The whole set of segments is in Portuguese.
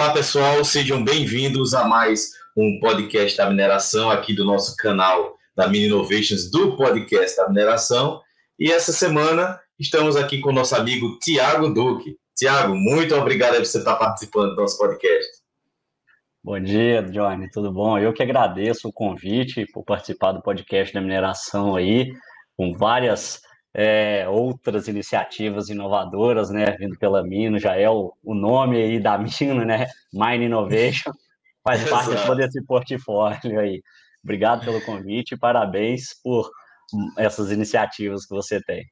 Olá, pessoal, sejam bem-vindos a mais um podcast da mineração aqui do nosso canal da Mini Innovations do podcast da mineração. E essa semana estamos aqui com o nosso amigo Tiago Duque. Tiago, muito obrigado por você estar participando do nosso podcast. Bom dia, Johnny, tudo bom? Eu que agradeço o convite por participar do podcast da mineração aí, com várias é, outras iniciativas inovadoras, né, vindo pela Mino, já é o, o nome aí da Mino, né, Mine Innovation, faz parte de todo esse portfólio aí. Obrigado pelo convite e parabéns por essas iniciativas que você tem.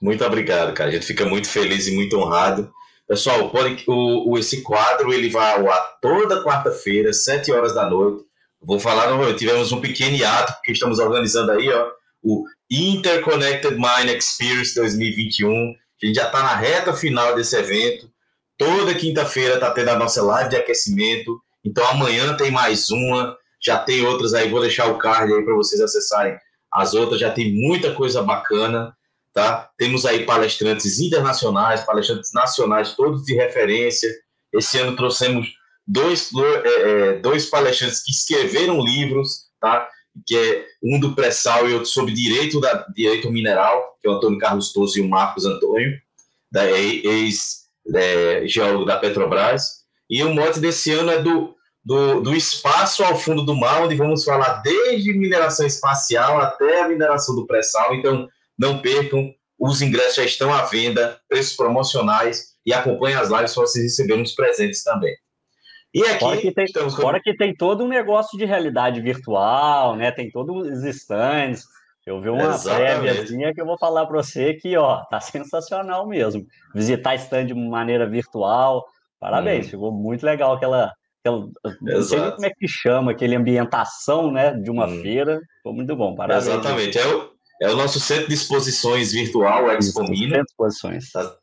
Muito obrigado, cara. A gente fica muito feliz e muito honrado. Pessoal, o, o, esse quadro ele vai ao ar toda quarta-feira, sete horas da noite. Vou falar, tivemos um pequeno hiato, porque estamos organizando aí, ó, o Interconnected Mine Experience 2021. A gente já está na reta final desse evento. Toda quinta-feira está tendo a nossa live de aquecimento. Então amanhã tem mais uma. Já tem outras aí. Vou deixar o card aí para vocês acessarem as outras. Já tem muita coisa bacana. Tá? Temos aí palestrantes internacionais, palestrantes nacionais, todos de referência. Esse ano trouxemos dois, é, é, dois palestrantes que escreveram livros, tá? Que é um do pré-sal e outro sobre direito, da, direito mineral, que é o Antônio Carlos Toso e o Marcos Antônio, da ex-geólogo é, da Petrobras. E o mote desse ano é do, do, do espaço ao fundo do mar, onde vamos falar desde mineração espacial até a mineração do pré-sal. Então, não percam, os ingressos já estão à venda, preços promocionais, e acompanhem as lives para vocês receberem os presentes também. E aqui fora que, tem, estamos... fora que tem todo um negócio de realidade virtual, né? Tem todos os stands. Eu vi uma préviazinha que eu vou falar para você que, ó, tá sensacional mesmo. Visitar stand de maneira virtual. Parabéns, hum. ficou muito legal aquela. aquela não sei como é que chama, aquele ambientação, né, de uma hum. feira. Ficou muito bom, parabéns. Exatamente. É o, é o nosso centro de exposições virtual, o Expo Centro de exposições. Tá,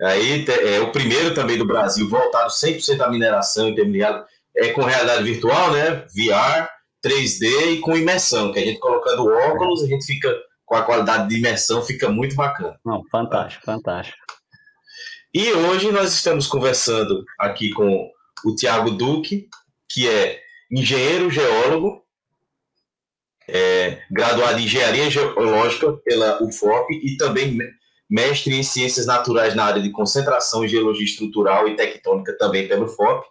Aí é o primeiro também do Brasil voltado 100% à mineração intermediária, é com realidade virtual, né? VR, 3D e com imersão, que a gente colocando óculos, a gente fica com a qualidade de imersão, fica muito bacana. Não, fantástico, fantástico. E hoje nós estamos conversando aqui com o Tiago Duque, que é engenheiro geólogo, é, graduado em engenharia geológica pela UFOP e também mestre em Ciências Naturais na área de concentração geologia estrutural e tectônica também pelo FOP.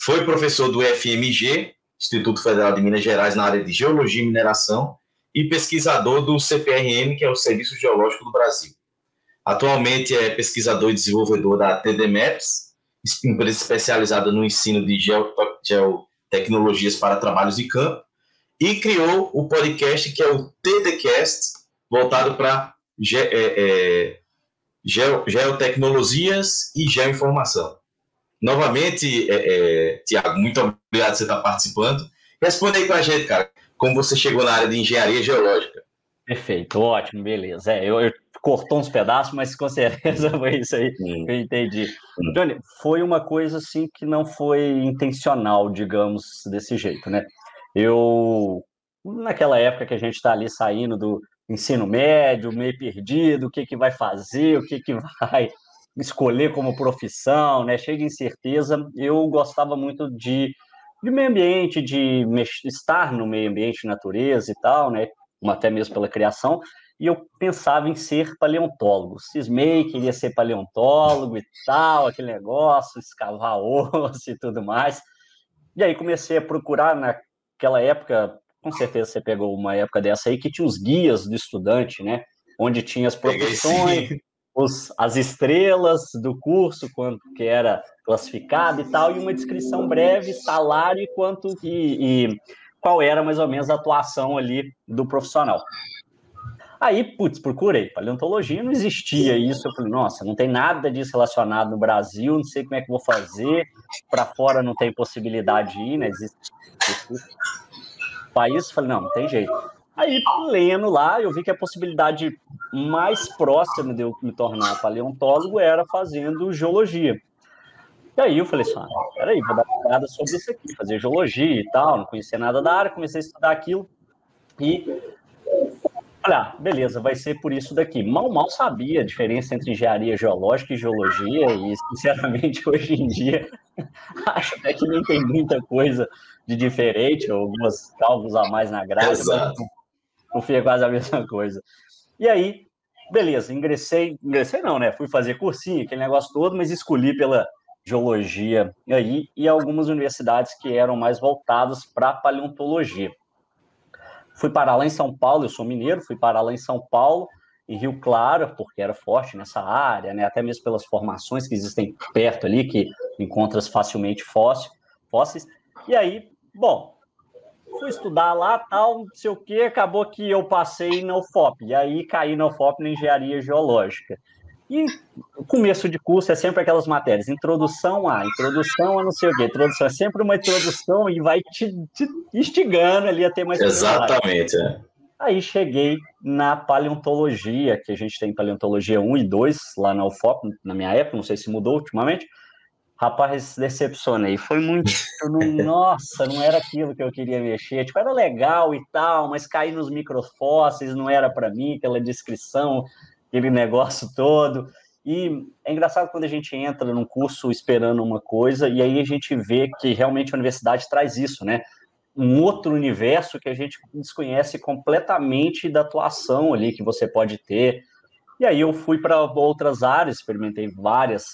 Foi professor do FMG, Instituto Federal de Minas Gerais, na área de Geologia e Mineração, e pesquisador do CPRM, que é o Serviço Geológico do Brasil. Atualmente é pesquisador e desenvolvedor da TDMAPS, empresa especializada no ensino de geotecnologias para trabalhos de campo, e criou o podcast que é o TDCast, voltado para ge, é, é, geotecnologias e geoinformação. Novamente, é, é, Tiago, muito obrigado por você estar participando. Responde aí com a gente, cara, como você chegou na área de engenharia geológica. Perfeito, ótimo, beleza. É, eu, eu cortou uns pedaços, mas com certeza foi isso aí que eu entendi. Hum. Johnny, foi uma coisa assim que não foi intencional, digamos, desse jeito, né? Eu, naquela época que a gente está ali saindo do, ensino médio, meio perdido, o que, que vai fazer, o que, que vai escolher como profissão, né? cheio de incerteza. Eu gostava muito de, de meio ambiente, de estar no meio ambiente, natureza e tal, né? até mesmo pela criação, e eu pensava em ser paleontólogo. Cismei, queria ser paleontólogo e tal, aquele negócio, escavar osso e tudo mais. E aí comecei a procurar naquela época com certeza você pegou uma época dessa aí que tinha os guias do estudante, né? Onde tinha as profissões, os, as estrelas do curso, quanto que era classificado e tal, e uma descrição breve, salário e quanto e, e qual era mais ou menos a atuação ali do profissional. Aí, putz, procurei. Paleontologia não existia isso. Eu falei, nossa, não tem nada disso relacionado no Brasil, não sei como é que vou fazer. Para fora não tem possibilidade de ir, né? Existe país, falei, não, não tem jeito. Aí, lendo lá, eu vi que a possibilidade mais próxima de eu me tornar paleontólogo era fazendo geologia. E aí eu falei assim, ah, peraí, vou dar uma olhada sobre isso aqui, fazer geologia e tal, não conhecia nada da área, comecei a estudar aquilo e falei, ah, beleza, vai ser por isso daqui. Mal, mal sabia a diferença entre engenharia geológica e geologia e, sinceramente, hoje em dia acho até que nem tem muita coisa de diferente, algumas cálculos a mais na grade, mas no fim é quase a mesma coisa. E aí, beleza, ingressei, ingressei não, né? Fui fazer cursinho, aquele negócio todo, mas escolhi pela geologia aí e algumas universidades que eram mais voltadas para paleontologia. Fui parar lá em São Paulo, eu sou mineiro, fui parar lá em São Paulo, em Rio Claro, porque era forte nessa área, né? até mesmo pelas formações que existem perto ali, que encontras facilmente fóssil, fósseis. E aí, bom, fui estudar lá, tal, não sei o que, acabou que eu passei na UFOP, e aí caí na UFOP na engenharia geológica. E começo de curso é sempre aquelas matérias, introdução a, introdução a não sei o quê, introdução é sempre uma introdução e vai te, te instigando ali a ter mais Exatamente, é. Aí cheguei na paleontologia, que a gente tem paleontologia 1 e 2 lá na UFOP, na minha época, não sei se mudou ultimamente. Rapaz, decepcionei. Foi muito. nossa, não era aquilo que eu queria mexer. Tipo, era legal e tal, mas cair nos microfósseis não era para mim, aquela descrição, aquele negócio todo. E é engraçado quando a gente entra num curso esperando uma coisa e aí a gente vê que realmente a universidade traz isso, né? um outro universo que a gente desconhece completamente da atuação ali que você pode ter. E aí eu fui para outras áreas, experimentei várias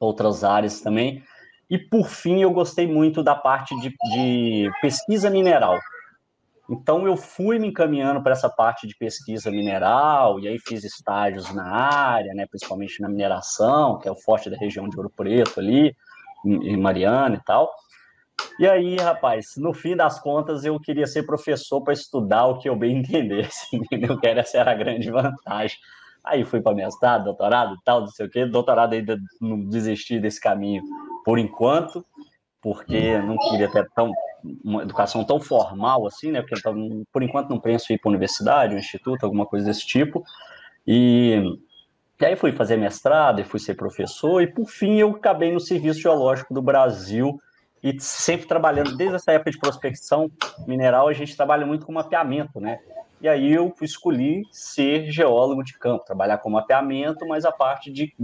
outras áreas também. E por fim eu gostei muito da parte de, de pesquisa mineral. Então eu fui me encaminhando para essa parte de pesquisa mineral, e aí fiz estágios na área, né, principalmente na mineração, que é o forte da região de Ouro Preto ali, em Mariana e tal. E aí, rapaz, no fim das contas, eu queria ser professor para estudar o que eu bem entendesse, entendeu? Que essa era a grande vantagem. Aí fui para mestrado, doutorado tal, não sei o quê. Doutorado ainda não desisti desse caminho por enquanto, porque não queria ter tão, uma educação tão formal assim, né? Porque então, por enquanto não penso em ir para universidade, um instituto, alguma coisa desse tipo. E, e aí fui fazer mestrado e fui ser professor, e por fim eu acabei no Serviço Geológico do Brasil e sempre trabalhando, desde essa época de prospecção mineral, a gente trabalha muito com mapeamento, né? E aí eu escolhi ser geólogo de campo, trabalhar com mapeamento, mas a parte de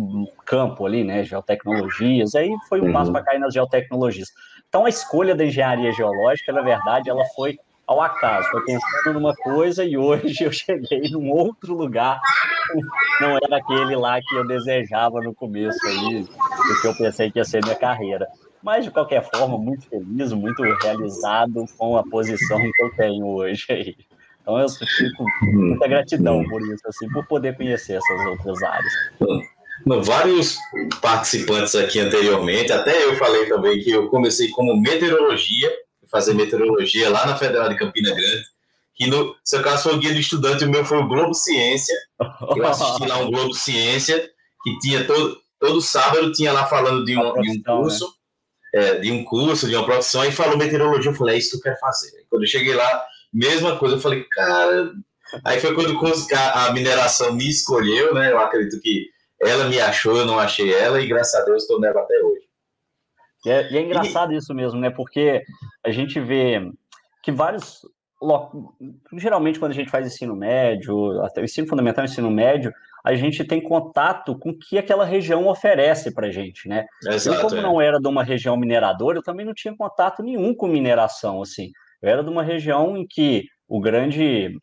campo ali, né? Geotecnologias, aí foi um passo uhum. para cair nas geotecnologias. Então a escolha da engenharia geológica, na verdade, ela foi ao acaso, foi pensando numa coisa e hoje eu cheguei num outro lugar, não era aquele lá que eu desejava no começo aí, do que eu pensei que ia ser minha carreira. Mas, de qualquer forma, muito feliz, muito realizado com a posição que eu tenho hoje aí. Então, eu fico muita gratidão por isso, assim, por poder conhecer essas outras áreas. Vários participantes aqui anteriormente, até eu falei também que eu comecei como meteorologia, fazer meteorologia lá na Federal de Campina Grande, que no seu caso foi o guia do estudante, o meu foi o Globo Ciência. Eu assisti lá um Globo Ciência, que tinha todo, todo sábado tinha lá falando de um, de um curso. É, de um curso, de uma profissão, e falou meteorologia. Eu falei, é isso que eu quero fazer. quando eu cheguei lá, mesma coisa, eu falei, cara. Aí foi quando a mineração me escolheu, né? Eu acredito que ela me achou, eu não achei ela, e graças a Deus estou nela até hoje. E é, e é engraçado e... isso mesmo, né? Porque a gente vê que vários geralmente quando a gente faz ensino médio, até o ensino fundamental e ensino médio, a gente tem contato com o que aquela região oferece para a gente, né? Exato, eu, como é. não era de uma região mineradora, eu também não tinha contato nenhum com mineração, assim. Eu era de uma região em que o grande,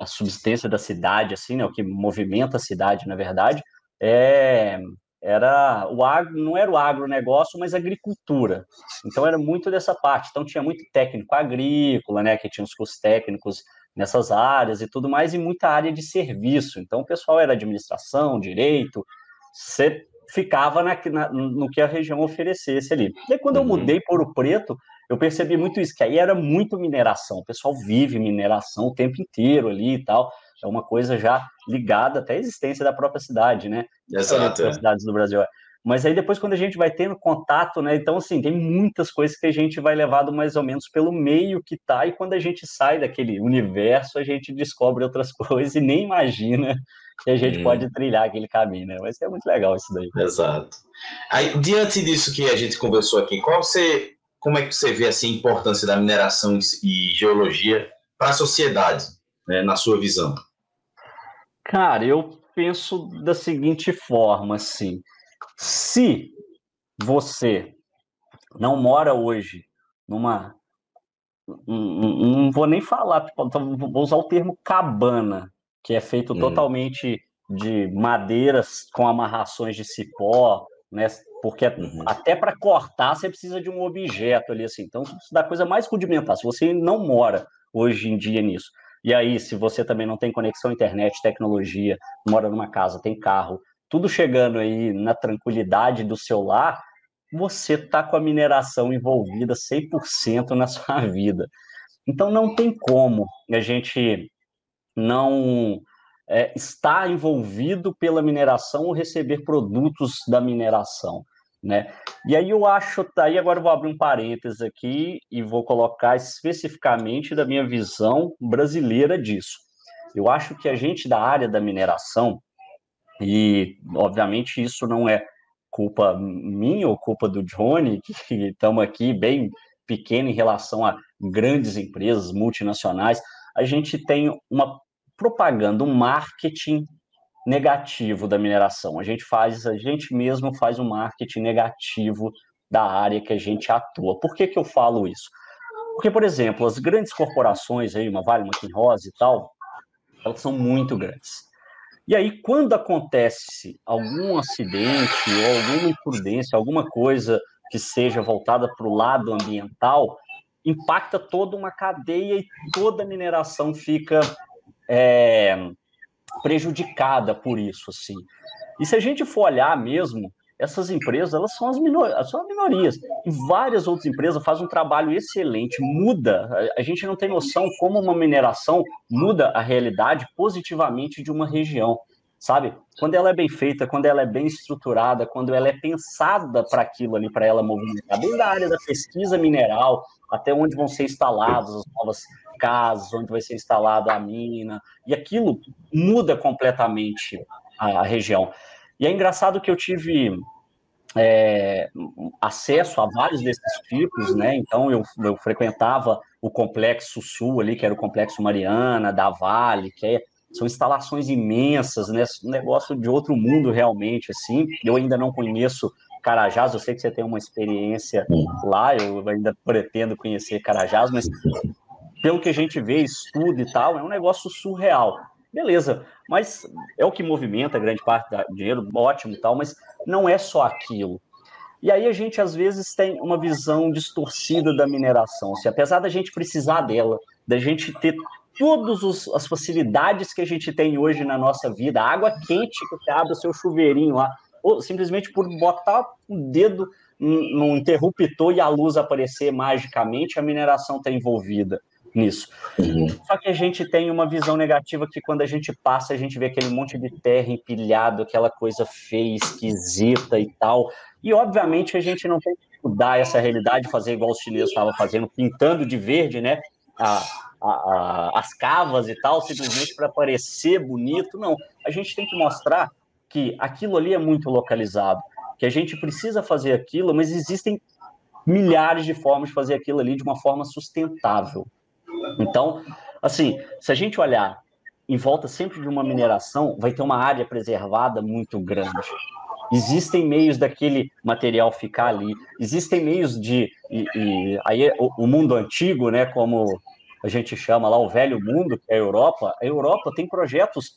a subsistência da cidade, assim, né, o que movimenta a cidade, na verdade, é, era o agro, não era o agronegócio, mas a agricultura. Então era muito dessa parte. Então tinha muito técnico agrícola, né, que tinha os cursos técnicos nessas áreas e tudo mais, e muita área de serviço. Então, o pessoal era administração, direito, você ficava na, na, no que a região oferecesse ali. E aí, quando eu uhum. mudei para o Preto, eu percebi muito isso, que aí era muito mineração. O pessoal vive mineração o tempo inteiro ali e tal. É uma coisa já ligada até à existência da própria cidade, né? Exato. Das cidades do Brasil. Mas aí depois, quando a gente vai tendo contato, né? Então, assim, tem muitas coisas que a gente vai levado mais ou menos pelo meio que tá, e quando a gente sai daquele universo, a gente descobre outras coisas e nem imagina que a gente hum. pode trilhar aquele caminho, né? Mas é muito legal isso daí. Exato. Aí, diante disso que a gente conversou aqui, qual você, como é que você vê assim, a importância da mineração e geologia para a sociedade, né, na sua visão? Cara, eu penso da seguinte forma, assim se você não mora hoje numa. Não vou nem falar, tipo, vou usar o termo cabana, que é feito hum. totalmente de madeiras com amarrações de cipó, né? Porque uhum. até para cortar você precisa de um objeto ali assim. Então, isso dá coisa mais rudimentar. Se você não mora hoje em dia nisso, e aí, se você também não tem conexão internet, tecnologia, mora numa casa, tem carro, tudo chegando aí na tranquilidade do seu lar, você está com a mineração envolvida 100% na sua vida. Então, não tem como a gente não é, estar envolvido pela mineração ou receber produtos da mineração. Né? E aí eu acho, tá aí agora eu vou abrir um parênteses aqui e vou colocar especificamente da minha visão brasileira disso. Eu acho que a gente da área da mineração, e obviamente isso não é culpa minha ou culpa do Johnny, que estamos aqui bem pequeno em relação a grandes empresas multinacionais, a gente tem uma propaganda, um marketing negativo da mineração. A gente faz, a gente mesmo faz um marketing negativo da área que a gente atua. Por que, que eu falo isso? Porque, por exemplo, as grandes corporações aí, uma Vale, uma Kinross e tal, elas são muito grandes. E aí, quando acontece algum acidente ou alguma imprudência, alguma coisa que seja voltada para o lado ambiental, impacta toda uma cadeia e toda a mineração fica é, prejudicada por isso, assim. E se a gente for olhar mesmo, essas empresas, elas são as minorias, são as minorias. E várias outras empresas fazem um trabalho excelente, muda. A gente não tem noção como uma mineração muda a realidade positivamente de uma região, sabe? Quando ela é bem feita, quando ela é bem estruturada, quando ela é pensada para aquilo ali, para ela movimentar, desde a área da pesquisa mineral, até onde vão ser instaladas as novas casas, onde vai ser instalada a mina, e aquilo muda completamente a, a região. E é engraçado que eu tive é, acesso a vários desses tipos, né? Então eu, eu, frequentava o Complexo Sul ali, que era o Complexo Mariana, da Vale, que é, são instalações imensas, né? Um negócio de outro mundo realmente, assim. Eu ainda não conheço Carajás, eu sei que você tem uma experiência lá, eu ainda pretendo conhecer Carajás, mas pelo que a gente vê, estuda e tal, é um negócio surreal. Beleza, mas é o que movimenta grande parte do dinheiro, ótimo tal, mas não é só aquilo. E aí a gente às vezes tem uma visão distorcida da mineração. Se apesar da gente precisar dela, da gente ter todas as facilidades que a gente tem hoje na nossa vida, água quente que você abre o seu chuveirinho lá, ou simplesmente por botar o dedo num interruptor e a luz aparecer magicamente, a mineração está envolvida nisso. Uhum. Só que a gente tem uma visão negativa que quando a gente passa, a gente vê aquele monte de terra empilhado, aquela coisa feia, esquisita e tal. E obviamente a gente não tem que mudar essa realidade, fazer igual os chineses estavam fazendo, pintando de verde, né? A, a, a, as cavas e tal, simplesmente para parecer bonito. Não, a gente tem que mostrar que aquilo ali é muito localizado, que a gente precisa fazer aquilo, mas existem milhares de formas de fazer aquilo ali de uma forma sustentável. Então, assim, se a gente olhar em volta sempre de uma mineração, vai ter uma área preservada muito grande. Existem meios daquele material ficar ali, existem meios de. E, e aí o, o, mundo antigo, né, como a gente chama lá, o velho mundo, que é a Europa, a Europa tem projetos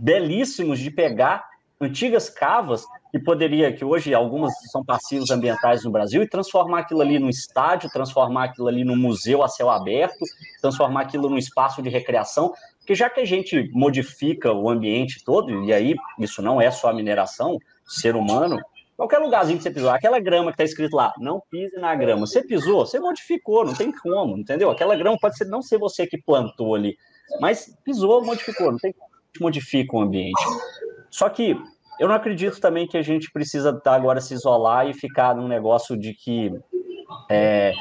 belíssimos de pegar antigas cavas que poderia, que hoje algumas são passivos ambientais no Brasil, e transformar aquilo ali num estádio, transformar aquilo ali num museu a céu aberto, transformar aquilo num espaço de recreação, porque já que a gente modifica o ambiente todo, e aí isso não é só a mineração, ser humano, qualquer lugarzinho que você pisou, aquela grama que está escrito lá, não pise na grama, você pisou, você modificou, não tem como, entendeu? Aquela grama pode ser, não ser você que plantou ali, mas pisou, modificou, não tem como, modifica o ambiente. Só que eu não acredito também que a gente precisa agora se isolar e ficar num negócio de que é,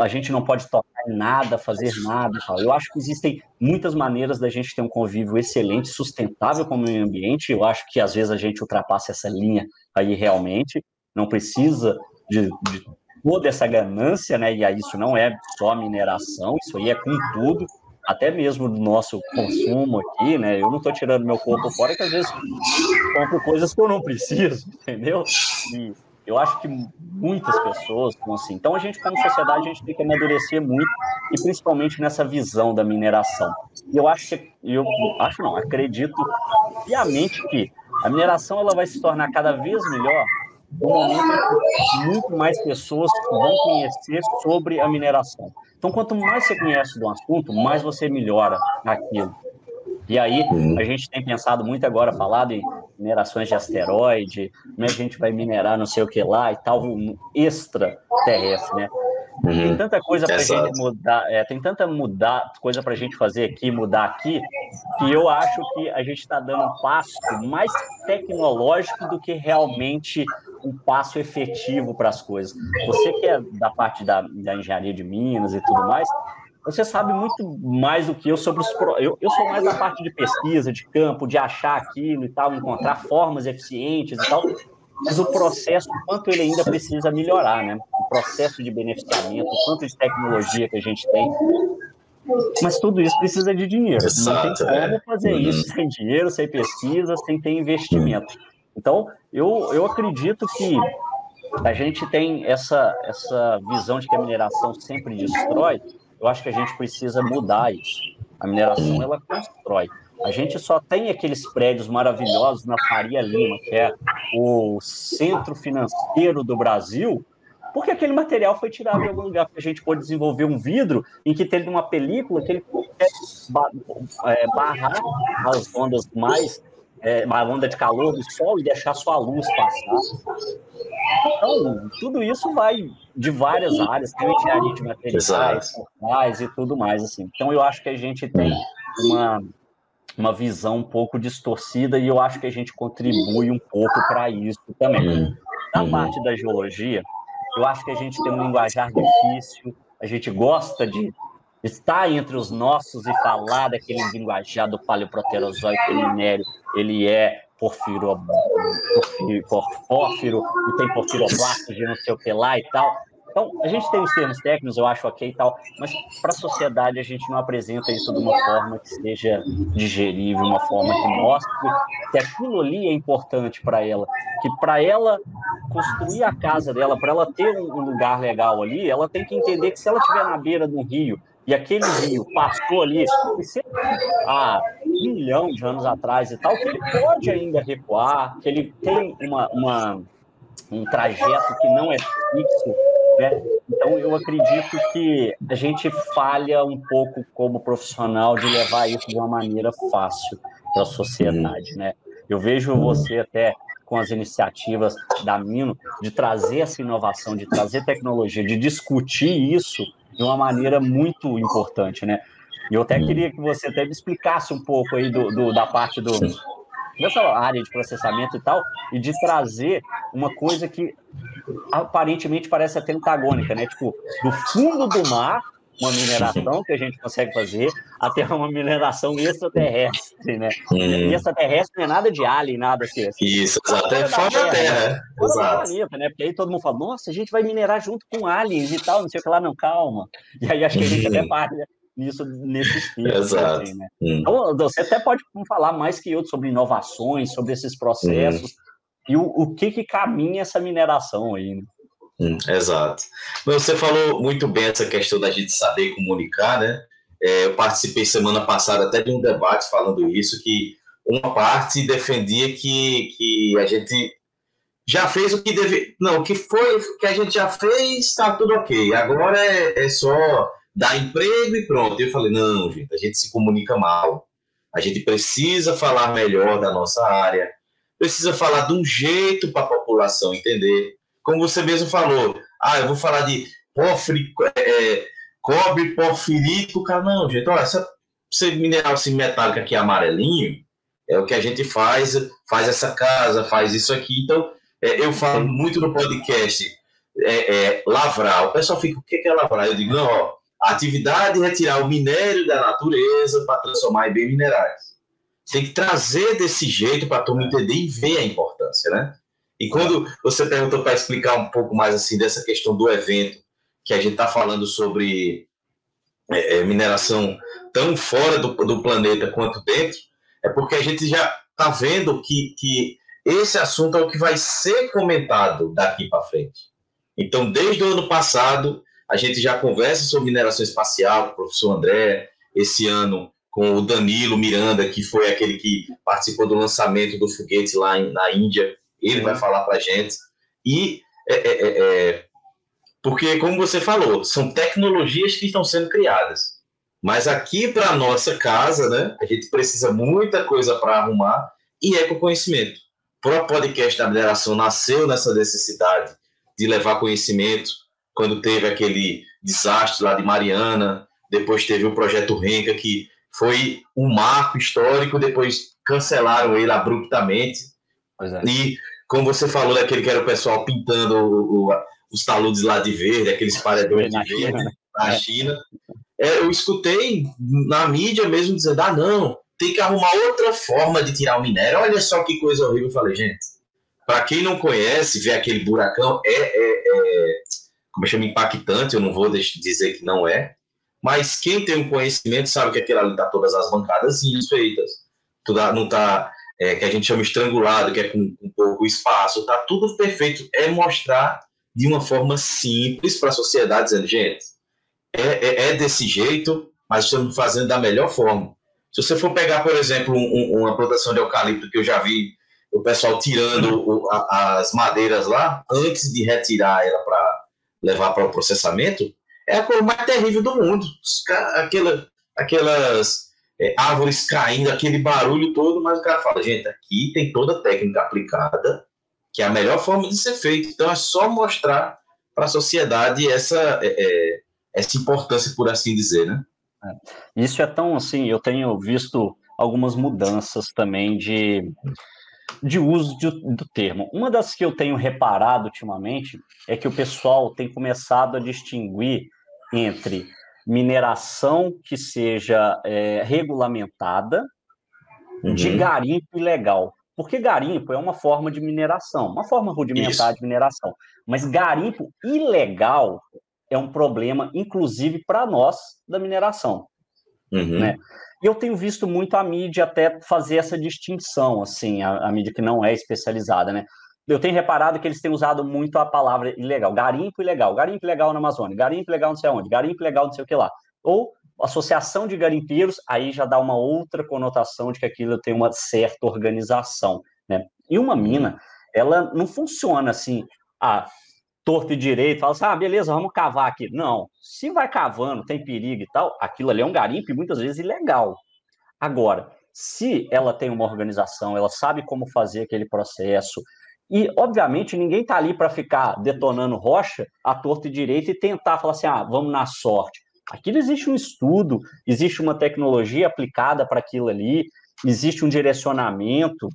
a gente não pode tocar em nada, fazer nada. Eu acho que existem muitas maneiras da gente ter um convívio excelente, sustentável com o meio ambiente. Eu acho que às vezes a gente ultrapassa essa linha aí realmente. Não precisa de, de toda essa ganância, né? E aí isso não é só mineração, isso aí é com tudo até mesmo do nosso consumo aqui, né? Eu não estou tirando meu corpo fora, que às vezes compro coisas que eu não preciso, entendeu? E eu acho que muitas pessoas estão assim. Então, a gente, como sociedade, a gente tem que amadurecer muito, e principalmente nessa visão da mineração. Eu acho que, eu acho não, acredito piamente que a mineração ela vai se tornar cada vez melhor no momento muito mais pessoas vão conhecer sobre a mineração. Então, quanto mais você conhece do assunto, mais você melhora aquilo. E aí, a gente tem pensado muito agora, falado em minerações de asteroide, como é a gente vai minerar não sei o que lá e tal, um extra terrestre, né? Uhum. Tem tanta coisa para a gente mudar, é, tem tanta mudar, coisa para a gente fazer aqui, mudar aqui, que eu acho que a gente está dando um passo mais tecnológico do que realmente um passo efetivo para as coisas. Você que é da parte da, da engenharia de Minas e tudo mais, você sabe muito mais do que eu sobre os. Eu, eu sou mais da parte de pesquisa, de campo, de achar aquilo e tal, encontrar formas eficientes e tal. Mas o processo, quanto ele ainda precisa melhorar, né? O processo de beneficiamento, o quanto de tecnologia que a gente tem. Mas tudo isso precisa de dinheiro. Exato, Não tem como é. fazer uhum. isso sem dinheiro, sem pesquisa, sem ter investimento. Então, eu, eu acredito que a gente tem essa, essa visão de que a mineração sempre destrói, eu acho que a gente precisa mudar isso. A mineração, ela constrói. A gente só tem aqueles prédios maravilhosos na Faria Lima, que é o centro financeiro do Brasil, porque aquele material foi tirado de algum lugar, porque a gente pode desenvolver um vidro em que teve uma película que ele é, barrar as ondas mais é, uma onda de calor do sol e deixar sua luz passar. Então, tudo isso vai de várias áreas, tem engenharia de materiais, portais e tudo mais. assim. Então, eu acho que a gente tem uma, uma visão um pouco distorcida e eu acho que a gente contribui um pouco para isso também. Na uhum. parte da geologia, eu acho que a gente tem um linguajar difícil, a gente gosta de estar entre os nossos e falar daquele linguajar do paleoproterozoico minério, ele é porfiro, porfírio, e tem porfiroblastos de não sei o que lá e tal. Então, a gente tem os termos técnicos, eu acho ok e tal, mas para a sociedade a gente não apresenta isso de uma forma que seja digerível, uma forma que mostre que aquilo ali é importante para ela, que para ela construir a casa dela, para ela ter um lugar legal ali, ela tem que entender que se ela estiver na beira do rio e aquele rio passou ali há um milhão de anos atrás e tal, que ele pode ainda recuar, que ele tem uma, uma um trajeto que não é fixo, né? Então eu acredito que a gente falha um pouco como profissional de levar isso de uma maneira fácil para a sociedade, né? Eu vejo você até com as iniciativas da Mino de trazer essa inovação, de trazer tecnologia, de discutir isso de uma maneira muito importante, né? E eu até queria que você até me explicasse um pouco aí do, do da parte do, dessa área de processamento e tal, e de trazer uma coisa que aparentemente parece até antagônica, né? Tipo, do fundo do mar uma mineração que a gente consegue fazer até uma mineração extraterrestre, né? Hum. E extraterrestre não é nada de alien, nada assim. assim Isso, até fora da Terra. terra né? Exato. planeta, né? Porque aí todo mundo fala, nossa, a gente vai minerar junto com aliens e tal, não sei o que lá, não, calma. E aí acho que a gente até parte nisso, nesse espírito. Exato. Também, né? hum. Então, você até pode falar mais que eu sobre inovações, sobre esses processos, hum. e o, o que que caminha essa mineração aí, né? Hum, exato. Você falou muito bem essa questão da gente saber comunicar, né? É, eu participei semana passada até de um debate falando isso, que uma parte defendia que, que a gente já fez o que deve. Não, o que foi que a gente já fez, está tudo ok. Agora é, é só dar emprego e pronto. Eu falei, não, gente, a gente se comunica mal. A gente precisa falar melhor da nossa área, precisa falar de um jeito para a população entender como você mesmo falou, ah, eu vou falar de porfiri, é, cobre, porfirito, cara, não, gente, olha, essa, esse mineral assim, metálico aqui amarelinho, é o que a gente faz, faz essa casa, faz isso aqui, então, é, eu falo muito no podcast, é, é, lavrar, o pessoal fica, o que é lavrar? Eu digo, não, ó, atividade é retirar o minério da natureza para transformar em bem minerais. Tem que trazer desse jeito para todo mundo entender e ver a importância, né? E quando você perguntou para explicar um pouco mais assim dessa questão do evento, que a gente está falando sobre é, é, mineração tão fora do, do planeta quanto dentro, é porque a gente já está vendo que, que esse assunto é o que vai ser comentado daqui para frente. Então, desde o ano passado, a gente já conversa sobre mineração espacial com o professor André, esse ano com o Danilo Miranda, que foi aquele que participou do lançamento do foguete lá na Índia, ele vai falar para a gente. E é, é, é, é, porque, como você falou, são tecnologias que estão sendo criadas. Mas aqui para nossa casa, né, a gente precisa muita coisa para arrumar e é com conhecimento. O podcast da mineração nasceu nessa necessidade de levar conhecimento quando teve aquele desastre lá de Mariana, depois teve o projeto Renca, que foi um marco histórico, depois cancelaram ele abruptamente. É. E, como você falou, daquele que era o pessoal pintando o, o, os taludes lá de verde, aqueles paredões de verde China, né? na é. China. É, eu escutei na mídia mesmo dizendo: ah, não, tem que arrumar outra forma de tirar o minério. Olha só que coisa horrível. Eu falei, gente, para quem não conhece, ver aquele buracão é, é, é como chama, impactante. Eu não vou dizer que não é, mas quem tem um conhecimento sabe que aquilo ali tá todas as bancadas feitas, tudo, não tá é, que a gente chama estrangulado, que é com, com pouco espaço, tá tudo perfeito. É mostrar de uma forma simples para a sociedade, dizendo, gente, é, é, é, desse jeito, mas estamos fazendo da melhor forma. Se você for pegar, por exemplo, um, uma plantação de eucalipto que eu já vi o pessoal tirando o, a, as madeiras lá, antes de retirar ela para levar para o processamento, é a coisa mais terrível do mundo. Aquela, aquelas é, árvores caindo, aquele barulho todo, mas o cara fala, gente, aqui tem toda a técnica aplicada, que é a melhor forma de ser feito. Então é só mostrar para a sociedade essa, é, é, essa importância, por assim dizer, né? É. Isso é tão assim, eu tenho visto algumas mudanças também de de uso de, do termo. Uma das que eu tenho reparado ultimamente é que o pessoal tem começado a distinguir entre mineração que seja é, regulamentada uhum. de garimpo ilegal. Porque garimpo é uma forma de mineração, uma forma rudimentar Isso. de mineração. Mas garimpo ilegal é um problema, inclusive para nós da mineração. Uhum. Né? E eu tenho visto muito a mídia até fazer essa distinção, assim, a, a, mídia que não é especializada, né? Eu tenho reparado que eles têm usado muito a palavra ilegal, garimpo ilegal, garimpo ilegal na Amazônia, garimpo ilegal não sei onde, garimpo ilegal não sei o que lá. Ou associação de garimpeiros, aí já dá uma outra conotação de que aquilo tem uma certa organização, né? E uma mina, ela não funciona assim, ah, torto e direito, fala assim, ah, beleza, vamos cavar aqui. Não, se vai cavando, tem perigo e tal, aquilo ali é um garimpo e muitas vezes ilegal. Agora, se ela tem uma organização, ela sabe como fazer aquele processo, e, obviamente, ninguém está ali para ficar detonando rocha à torta e direito e tentar falar assim, ah, vamos na sorte. Aquilo existe um estudo, existe uma tecnologia aplicada para aquilo ali, existe um direcionamento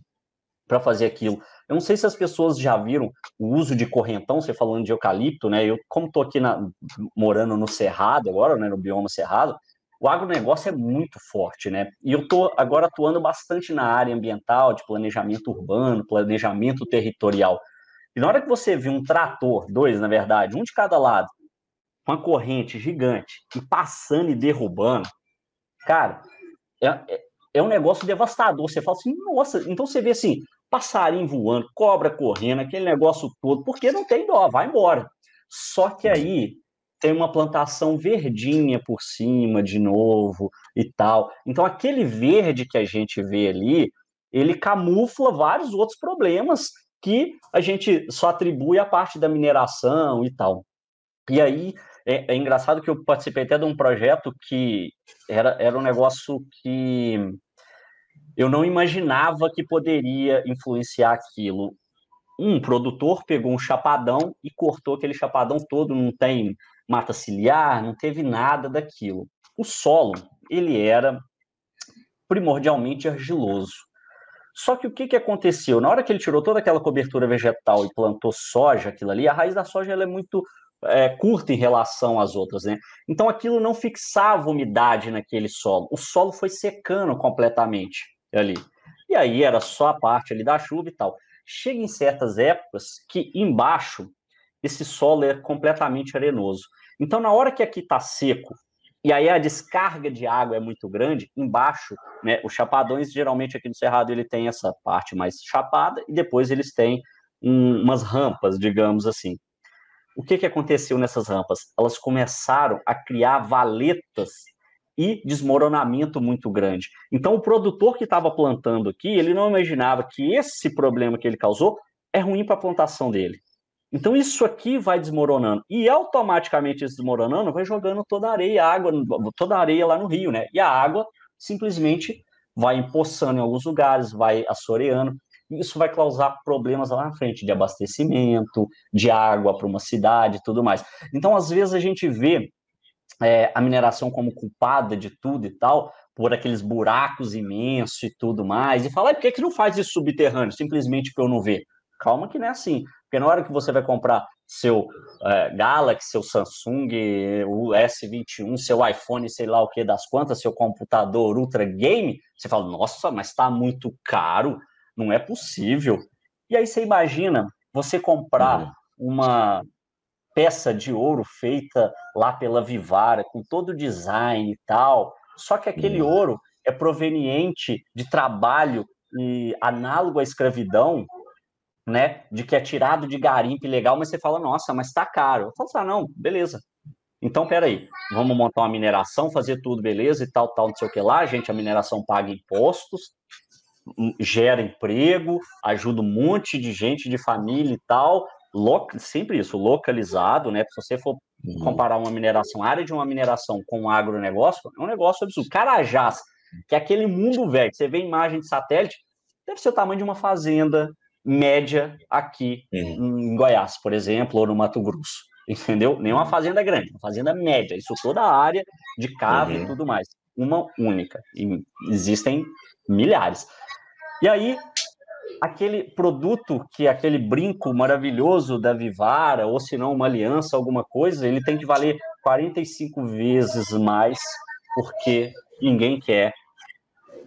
para fazer aquilo. Eu não sei se as pessoas já viram o uso de correntão, você falando de eucalipto, né? Eu, como estou aqui na, morando no Cerrado agora, né, no bioma Cerrado, o agronegócio é muito forte, né? E eu estou agora atuando bastante na área ambiental, de planejamento urbano, planejamento territorial. E na hora que você vê um trator, dois, na verdade, um de cada lado, com uma corrente gigante, e passando e derrubando, cara, é, é, é um negócio devastador. Você fala assim, nossa, então você vê assim, passarinho voando, cobra correndo, aquele negócio todo, porque não tem dó, vai embora. Só que aí tem uma plantação verdinha por cima de novo e tal. Então aquele verde que a gente vê ali, ele camufla vários outros problemas que a gente só atribui à parte da mineração e tal. E aí é, é engraçado que eu participei até de um projeto que era, era um negócio que eu não imaginava que poderia influenciar aquilo. Um produtor pegou um chapadão e cortou aquele chapadão todo, não tem mata ciliar, não teve nada daquilo. O solo, ele era primordialmente argiloso. Só que o que, que aconteceu? Na hora que ele tirou toda aquela cobertura vegetal e plantou soja, aquilo ali, a raiz da soja ela é muito é, curta em relação às outras, né? Então aquilo não fixava umidade naquele solo. O solo foi secando completamente ali. E aí era só a parte ali da chuva e tal. Chega em certas épocas que embaixo esse solo é completamente arenoso. Então, na hora que aqui está seco e aí a descarga de água é muito grande embaixo, né? Os chapadões geralmente aqui no Cerrado ele tem essa parte mais chapada e depois eles têm um, umas rampas, digamos assim. O que que aconteceu nessas rampas? Elas começaram a criar valetas e desmoronamento muito grande. Então o produtor que estava plantando aqui, ele não imaginava que esse problema que ele causou é ruim para a plantação dele. Então isso aqui vai desmoronando e automaticamente desmoronando vai jogando toda a areia, água, toda a areia lá no rio, né? E a água simplesmente vai empoçando em alguns lugares, vai assoreando. Isso vai causar problemas lá na frente de abastecimento, de água para uma cidade e tudo mais. Então, às vezes, a gente vê é, a mineração como culpada de tudo e tal, por aqueles buracos imensos e tudo mais, e fala, por que, que não faz isso subterrâneo? Simplesmente para eu não ver. Calma que não é assim. Porque na hora que você vai comprar seu é, Galaxy, seu Samsung, o S21, seu iPhone, sei lá o que das quantas, seu computador Ultra Game, você fala, nossa, mas está muito caro, não é possível. E aí você imagina você comprar uhum. uma peça de ouro feita lá pela Vivara, com todo o design e tal, só que aquele uhum. ouro é proveniente de trabalho e análogo à escravidão, né? De que é tirado de garimpo legal, mas você fala, nossa, mas tá caro. Eu falo, ah, não, beleza. Então, peraí, vamos montar uma mineração, fazer tudo, beleza, e tal, tal, não sei o que lá. Gente, a mineração paga impostos, hum, gera emprego, ajuda um monte de gente, de família e tal. Loca, sempre isso, localizado, né? Se você for uhum. comparar uma mineração, a área de uma mineração com um agronegócio, é um negócio absurdo. Carajás, que é aquele mundo velho, você vê imagem de satélite, deve ser o tamanho de uma fazenda, média aqui uhum. em Goiás, por exemplo, ou no Mato Grosso, entendeu? Nenhuma fazenda grande, uma fazenda média, isso toda a área de cave uhum. e tudo mais, uma única, e existem milhares. E aí, aquele produto que aquele brinco maravilhoso da Vivara, ou se não uma aliança, alguma coisa, ele tem que valer 45 vezes mais, porque ninguém quer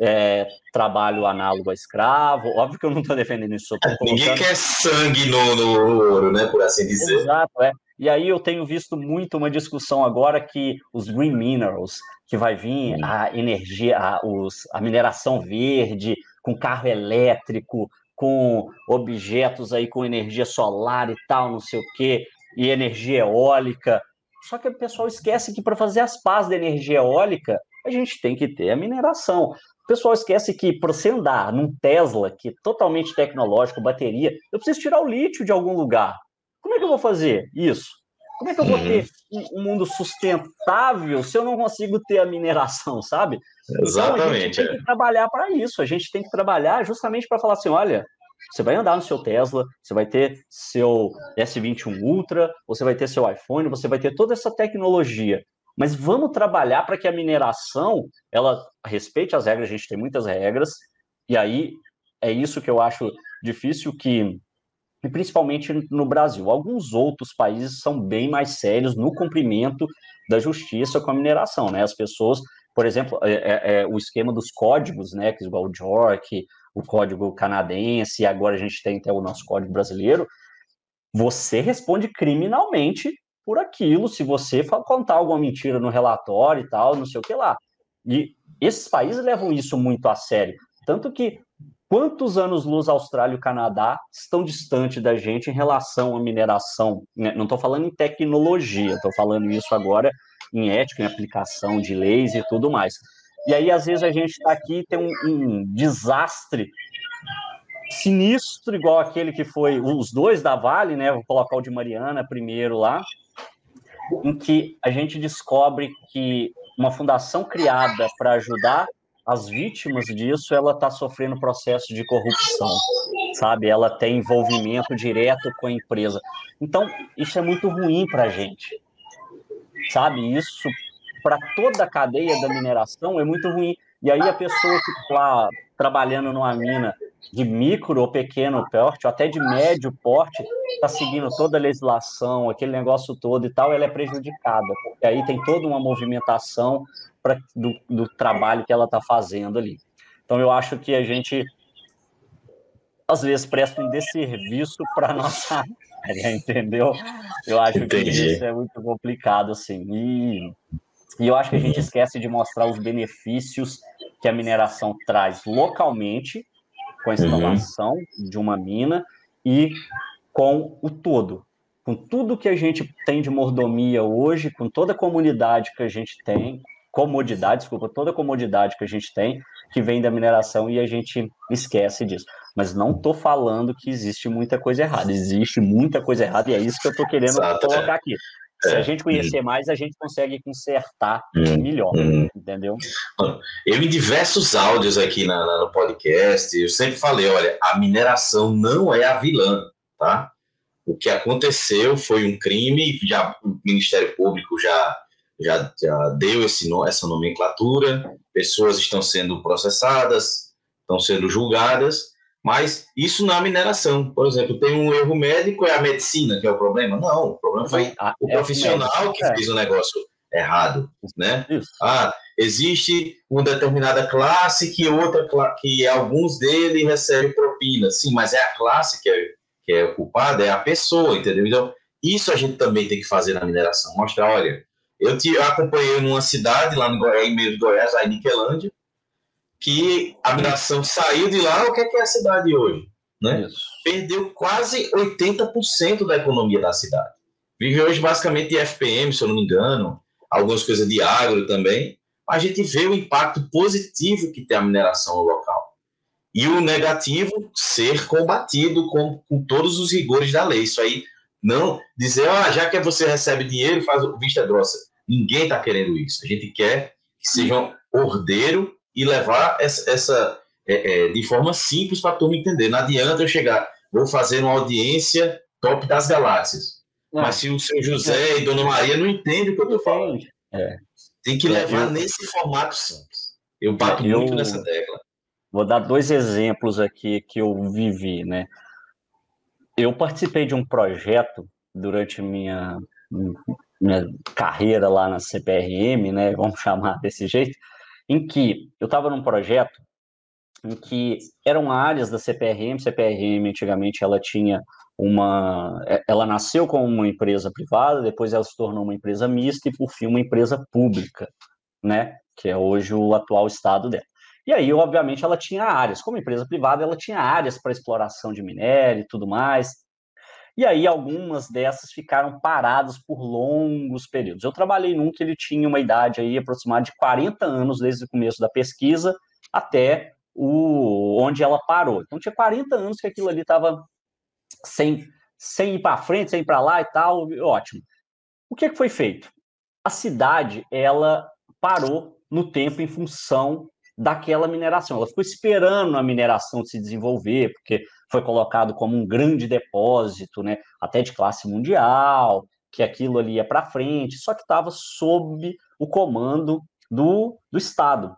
é, trabalho análogo a escravo. Óbvio que eu não estou defendendo isso. Ninguém quer sangue no, no, ouro, né? Por assim dizer. Exato, é. E aí eu tenho visto muito uma discussão agora que os green minerals, que vai vir a energia, a, os, a mineração verde, com carro elétrico, com objetos aí com energia solar e tal, não sei o quê, e energia eólica. Só que o pessoal esquece que para fazer as pás da energia eólica, a gente tem que ter a mineração. O pessoal esquece que para você andar num Tesla, que é totalmente tecnológico, bateria, eu preciso tirar o lítio de algum lugar. Como é que eu vou fazer isso? Como é que eu vou ter um mundo sustentável se eu não consigo ter a mineração, sabe? Exatamente. Então, a gente tem que é. trabalhar para isso. A gente tem que trabalhar justamente para falar assim: olha, você vai andar no seu Tesla, você vai ter seu S21 Ultra, você vai ter seu iPhone, você vai ter toda essa tecnologia mas vamos trabalhar para que a mineração ela respeite as regras, a gente tem muitas regras, e aí é isso que eu acho difícil que e principalmente no Brasil. Alguns outros países são bem mais sérios no cumprimento da justiça com a mineração, né? As pessoas, por exemplo, é, é, é o esquema dos códigos, né? Que igual o JORC, o código canadense, e agora a gente tem até o nosso código brasileiro. Você responde criminalmente por aquilo, se você contar alguma mentira no relatório e tal, não sei o que lá. E esses países levam isso muito a sério. Tanto que quantos anos luz Austrália e Canadá estão distante da gente em relação à mineração? Né? Não estou falando em tecnologia, estou falando isso agora em ética, em aplicação de leis e tudo mais. E aí, às vezes, a gente está aqui e tem um, um desastre sinistro, igual aquele que foi os dois da Vale, né? Vou colocar o de Mariana primeiro lá, em que a gente descobre que uma fundação criada para ajudar as vítimas disso, ela está sofrendo processo de corrupção, sabe? Ela tem envolvimento direto com a empresa. Então, isso é muito ruim para a gente, sabe? Isso, para toda a cadeia da mineração, é muito ruim. E aí a pessoa que está trabalhando numa mina de micro ou pequeno porte, ou até de médio porte, está seguindo toda a legislação, aquele negócio todo e tal, ela é prejudicada, porque aí tem toda uma movimentação pra, do, do trabalho que ela está fazendo ali. Então, eu acho que a gente, às vezes, presta um desserviço para a nossa área, entendeu? Eu acho Entendi. que isso é muito complicado, assim. E E eu acho que a gente uhum. esquece de mostrar os benefícios que a mineração traz localmente, com a instalação uhum. de uma mina e com o todo. Com tudo que a gente tem de mordomia hoje, com toda a comunidade que a gente tem, comodidade, desculpa, toda a comodidade que a gente tem, que vem da mineração e a gente esquece disso. Mas não estou falando que existe muita coisa errada, existe muita coisa errada e é isso que eu estou querendo Exato, colocar é. aqui. Se a é. gente conhecer hum. mais, a gente consegue consertar hum. melhor, hum. entendeu? Eu, em diversos áudios aqui na, na, no podcast, eu sempre falei: olha, a mineração não é a vilã, tá? O que aconteceu foi um crime, já o Ministério Público já, já, já deu esse, essa nomenclatura, pessoas estão sendo processadas, estão sendo julgadas, mas isso na mineração, por exemplo, tem um erro médico, é a medicina que é o problema? Não, o problema foi ah, o é profissional que fez o negócio errado, né? Ah, existe uma determinada classe que outra que alguns deles recebem propina, sim, mas é a classe que é, que é culpada, é a pessoa, entendeu? Então, isso a gente também tem que fazer na mineração, mostrar, olha, eu te acompanhei numa cidade lá no Goiás, em meio de Goiás, aí em Niquelândia, que a mineração saiu de lá, o que é, que é a cidade hoje? Né? Perdeu quase 80% da economia da cidade. Vive hoje basicamente de FPM, se eu não me engano, algumas coisas de agro também. A gente vê o impacto positivo que tem a mineração local. E o negativo ser combatido com, com todos os rigores da lei. Isso aí, não dizer, ah, já que você recebe dinheiro, faz vista grossa. Ninguém está querendo isso. A gente quer que sejam ordeiro e levar essa, essa é, é, de forma simples para a turma entender. Não adianta eu chegar, vou fazer uma audiência top das galáxias. Não. Mas se o seu José e Dona Maria não entendem o que eu estou falando. É. Tem que levar eu, nesse formato simples. Eu bato eu, muito nessa tecla. Vou dar dois exemplos aqui que eu vivi, né? Eu participei de um projeto durante minha, minha carreira lá na CPRM, né? Vamos chamar desse jeito, em que eu estava num projeto em que eram áreas da CPRM, CPRM antigamente ela tinha uma, é, ela nasceu como uma empresa privada, depois ela se tornou uma empresa mista e por fim uma empresa pública, né, que é hoje o atual estado dela. E aí, obviamente, ela tinha áreas, como empresa privada, ela tinha áreas para exploração de minério e tudo mais, e aí algumas dessas ficaram paradas por longos períodos. Eu trabalhei num que ele tinha uma idade aí aproximada de 40 anos desde o começo da pesquisa até o onde ela parou. Então tinha 40 anos que aquilo ali estava sem, sem ir para frente, sem ir para lá e tal, ótimo. O que, que foi feito? A cidade ela parou no tempo em função daquela mineração. Ela ficou esperando a mineração se desenvolver, porque foi colocado como um grande depósito, né, até de classe mundial, que aquilo ali ia para frente, só que estava sob o comando do, do Estado.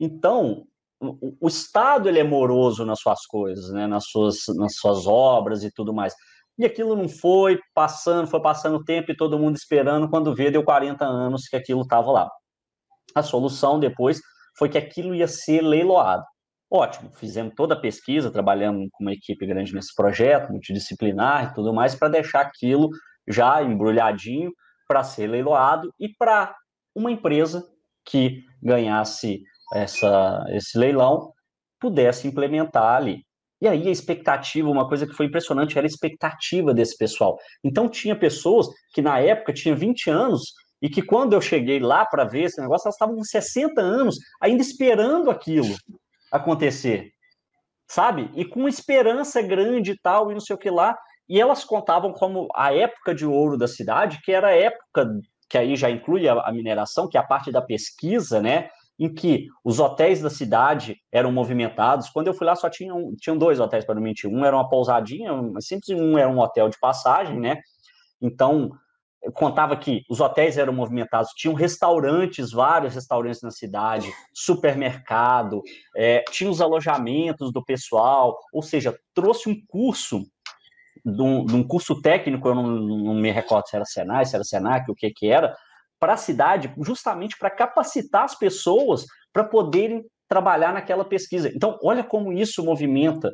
Então, o, o, Estado ele é moroso nas suas coisas, né, nas, suas, nas suas obras e tudo mais. E aquilo não foi passando, foi passando o tempo e todo mundo esperando, quando vê, deu 40 anos que aquilo estava lá. A solução depois foi que aquilo ia ser leiloado. Ótimo, fizemos toda a pesquisa, trabalhando com uma equipe grande nesse projeto, multidisciplinar e tudo mais, para deixar aquilo já embrulhadinho para ser leiloado e para uma empresa que ganhasse essa, esse leilão pudesse implementar ali. E aí a expectativa, uma coisa que foi impressionante, era a expectativa desse pessoal. Então tinha pessoas que na época tinham 20 anos e que quando eu cheguei lá para ver esse negócio, elas estavam com 60 anos, ainda esperando aquilo acontecer, sabe? E com esperança grande e tal, e não sei o que lá. E elas contavam como a época de ouro da cidade, que era a época que aí já inclui a, mineração, que é a parte da pesquisa, né? Em que os hotéis da cidade eram movimentados. Quando eu fui lá, só tinham, tinham dois hotéis, para não. Um era uma pousadinha, simples, um era um hotel de passagem, né? Então, contava que os hotéis eram movimentados, tinham restaurantes, vários restaurantes na cidade, supermercado, é, tinha os alojamentos do pessoal, ou seja, trouxe um curso, um, um curso técnico, eu não, não, me recordo se era Senai, se era Senac, o que que era, para a cidade, justamente para capacitar as pessoas para poderem trabalhar naquela pesquisa. Então, olha como isso movimenta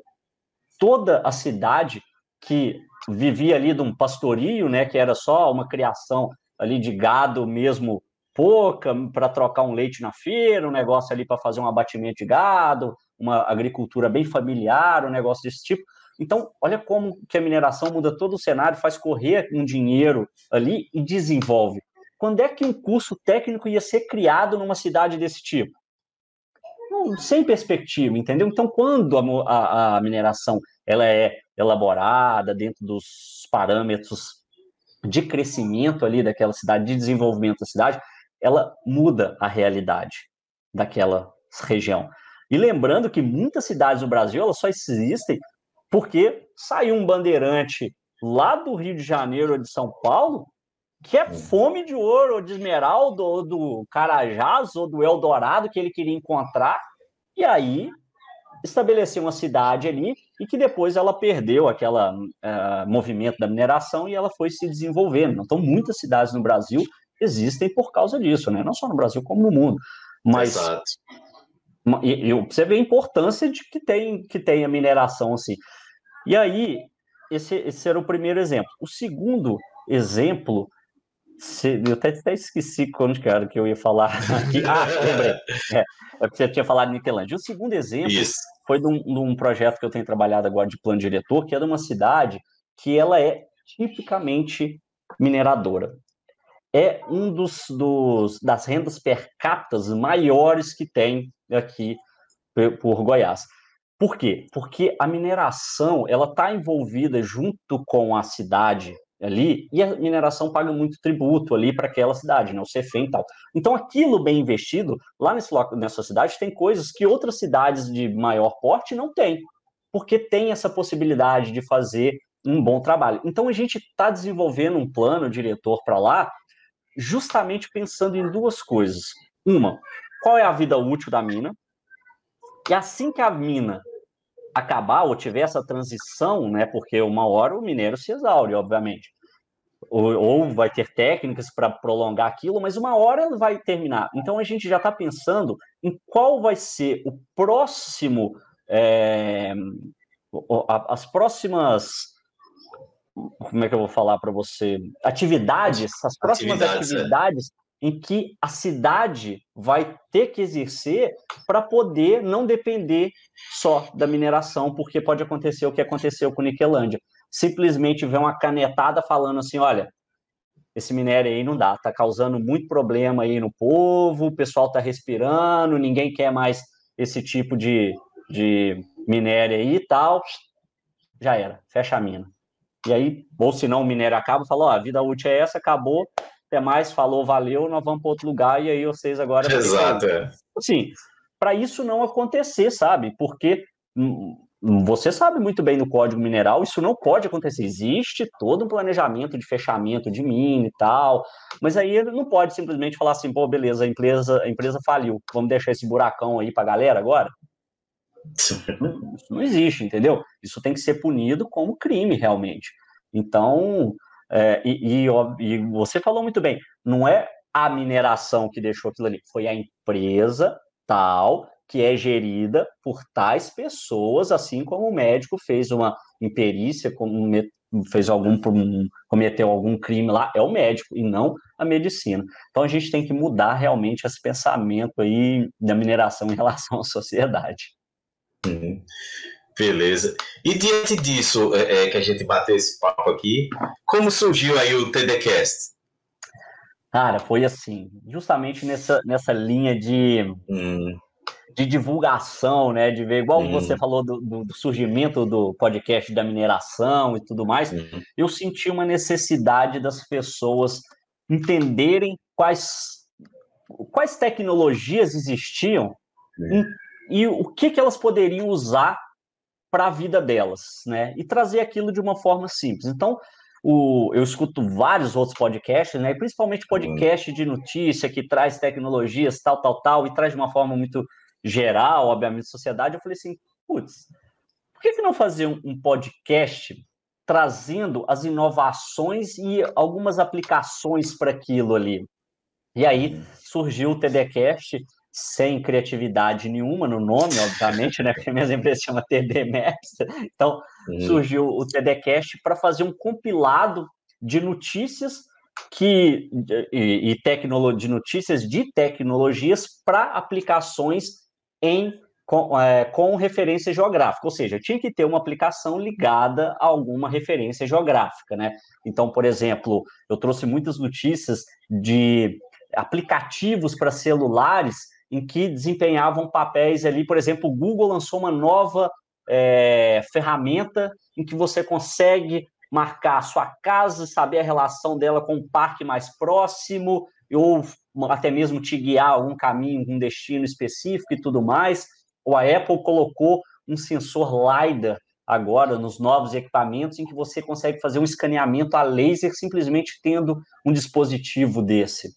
toda a cidade que vivia ali de um pastorio, né, que era só uma criação ali de gado mesmo pouca para trocar um leite na feira, um negócio ali para fazer um abatimento de gado, uma agricultura bem familiar, um negócio desse tipo. Então, olha como que a mineração muda todo o cenário, faz correr um dinheiro ali e desenvolve. Quando é que um curso técnico ia ser criado numa cidade desse tipo? Não, sem perspectiva, entendeu? Então, quando a, a, a mineração ela é elaborada dentro dos parâmetros de crescimento ali daquela cidade, de desenvolvimento da cidade, ela muda a realidade daquela região. E lembrando que muitas cidades do Brasil elas só existem porque saiu um bandeirante lá do Rio de Janeiro ou de São Paulo que é fome de ouro, ou de esmeralda, ou do Carajás, ou do Eldorado que ele queria encontrar, e aí estabeleceu uma cidade ali e que depois ela perdeu aquele uh, movimento da mineração e ela foi se desenvolvendo. Então, muitas cidades no Brasil existem por causa disso, né? não só no Brasil, como no mundo. Mas Exato. E, e você vê a importância de que tem, que tem a mineração assim. E aí, esse, esse era o primeiro exemplo. O segundo exemplo eu até, até esqueci quando que era que eu ia falar aqui. Ah, lembrei. É, é porque você tinha falado de Niquelândia. O segundo exemplo Isso. foi de um, de um, projeto que eu tenho trabalhado agora de plano diretor, que é de uma cidade que ela é tipicamente mineradora. É um dos, dos das rendas per capita maiores que tem aqui por Goiás. Por quê? Porque a mineração ela está envolvida junto com a cidade ali, e a mineração paga muito tributo ali para aquela cidade, né, o CEFEM e tal. Então, aquilo bem investido, lá nesse, nessa cidade, tem coisas que outras cidades de maior porte não têm, porque tem essa possibilidade de fazer um bom trabalho. Então, a gente está desenvolvendo um plano diretor para lá, justamente pensando em duas coisas. Uma, qual é a vida útil da mina? E assim que a mina acabar ou tiver essa transição, né? Porque uma hora o mineiro se exaure, obviamente. Ou, ou vai ter técnicas para prolongar aquilo, mas uma hora vai terminar. Então a gente já está pensando em qual vai ser o próximo, é, as próximas como é que eu vou falar para você? Atividades, as próximas atividades, é. atividades em que a cidade vai ter que exercer para poder não depender só da mineração, porque pode acontecer o que aconteceu com Niquelândia. Simplesmente ver uma canetada falando assim, olha, esse minério aí não dá, tá causando muito problema aí no povo, o pessoal tá respirando, ninguém quer mais esse tipo de, de minério aí e tal. Já era, fecha a mina. E aí, ou se não, o minério acaba, fala, ó, a vida útil é essa, acabou, até mais, falou, valeu, nós vamos para outro lugar e aí vocês agora. Exato, é. Assim, para isso não acontecer, sabe? Porque hum, hum, você sabe muito bem no Código Mineral, isso não pode acontecer. Existe todo um planejamento de fechamento de mina e tal, mas aí ele não pode simplesmente falar assim, pô, beleza, a empresa, a empresa faliu, vamos deixar esse buracão aí para a galera agora? Isso não existe, entendeu? Isso tem que ser punido como crime, realmente. Então, é, e, e, e, você falou muito bem, não é a mineração que deixou aquilo ali, foi a empresa tal que é gerida por tais pessoas, assim como o médico fez uma imperícia, fez algum cometeu algum crime lá, é o médico e não a medicina. Então a gente tem que mudar realmente esse pensamento aí da mineração em relação à sociedade. Uhum. Beleza. E diante disso, é, é, que a gente bateu esse papo aqui, como surgiu aí o TDCast? Cara, foi assim, justamente nessa, nessa linha de, hum. de divulgação, né? De ver, igual hum. você falou do, do, surgimento do podcast da mineração e tudo mais, hum. eu senti uma necessidade das pessoas entenderem quais, quais tecnologias existiam hum. e, e o que, que elas poderiam usar para a vida delas, né? E trazer aquilo de uma forma simples. Então, o, eu escuto vários outros podcasts, né? Principalmente podcast de notícia que traz tecnologias, tal, tal, tal, e traz de uma forma muito geral, obviamente, sociedade. Eu falei assim, putz, por que, que não fazer um, um podcast trazendo as inovações e algumas aplicações para aquilo ali? E aí surgiu o TDCast, sem criatividade nenhuma no nome, obviamente, né? Porque a minha empresa chama TD Maps. Então, uhum. surgiu o TDCast para fazer um compilado de notícias que e, e tecnologia, de notícias de tecnologias para aplicações em com, é, com, referência geográfica, ou seja, tinha que ter uma aplicação ligada a alguma referência geográfica, né? Então, por exemplo, eu trouxe muitas notícias de aplicativos para celulares em que desempenhavam papéis ali, por exemplo, o Google lançou uma nova é, ferramenta em que você consegue marcar a sua casa, saber a relação dela com o parque mais próximo, ou até mesmo te guiar algum caminho, um destino específico e tudo mais. Ou a Apple colocou um sensor LiDAR agora nos novos equipamentos em que você consegue fazer um escaneamento a laser simplesmente tendo um dispositivo desse.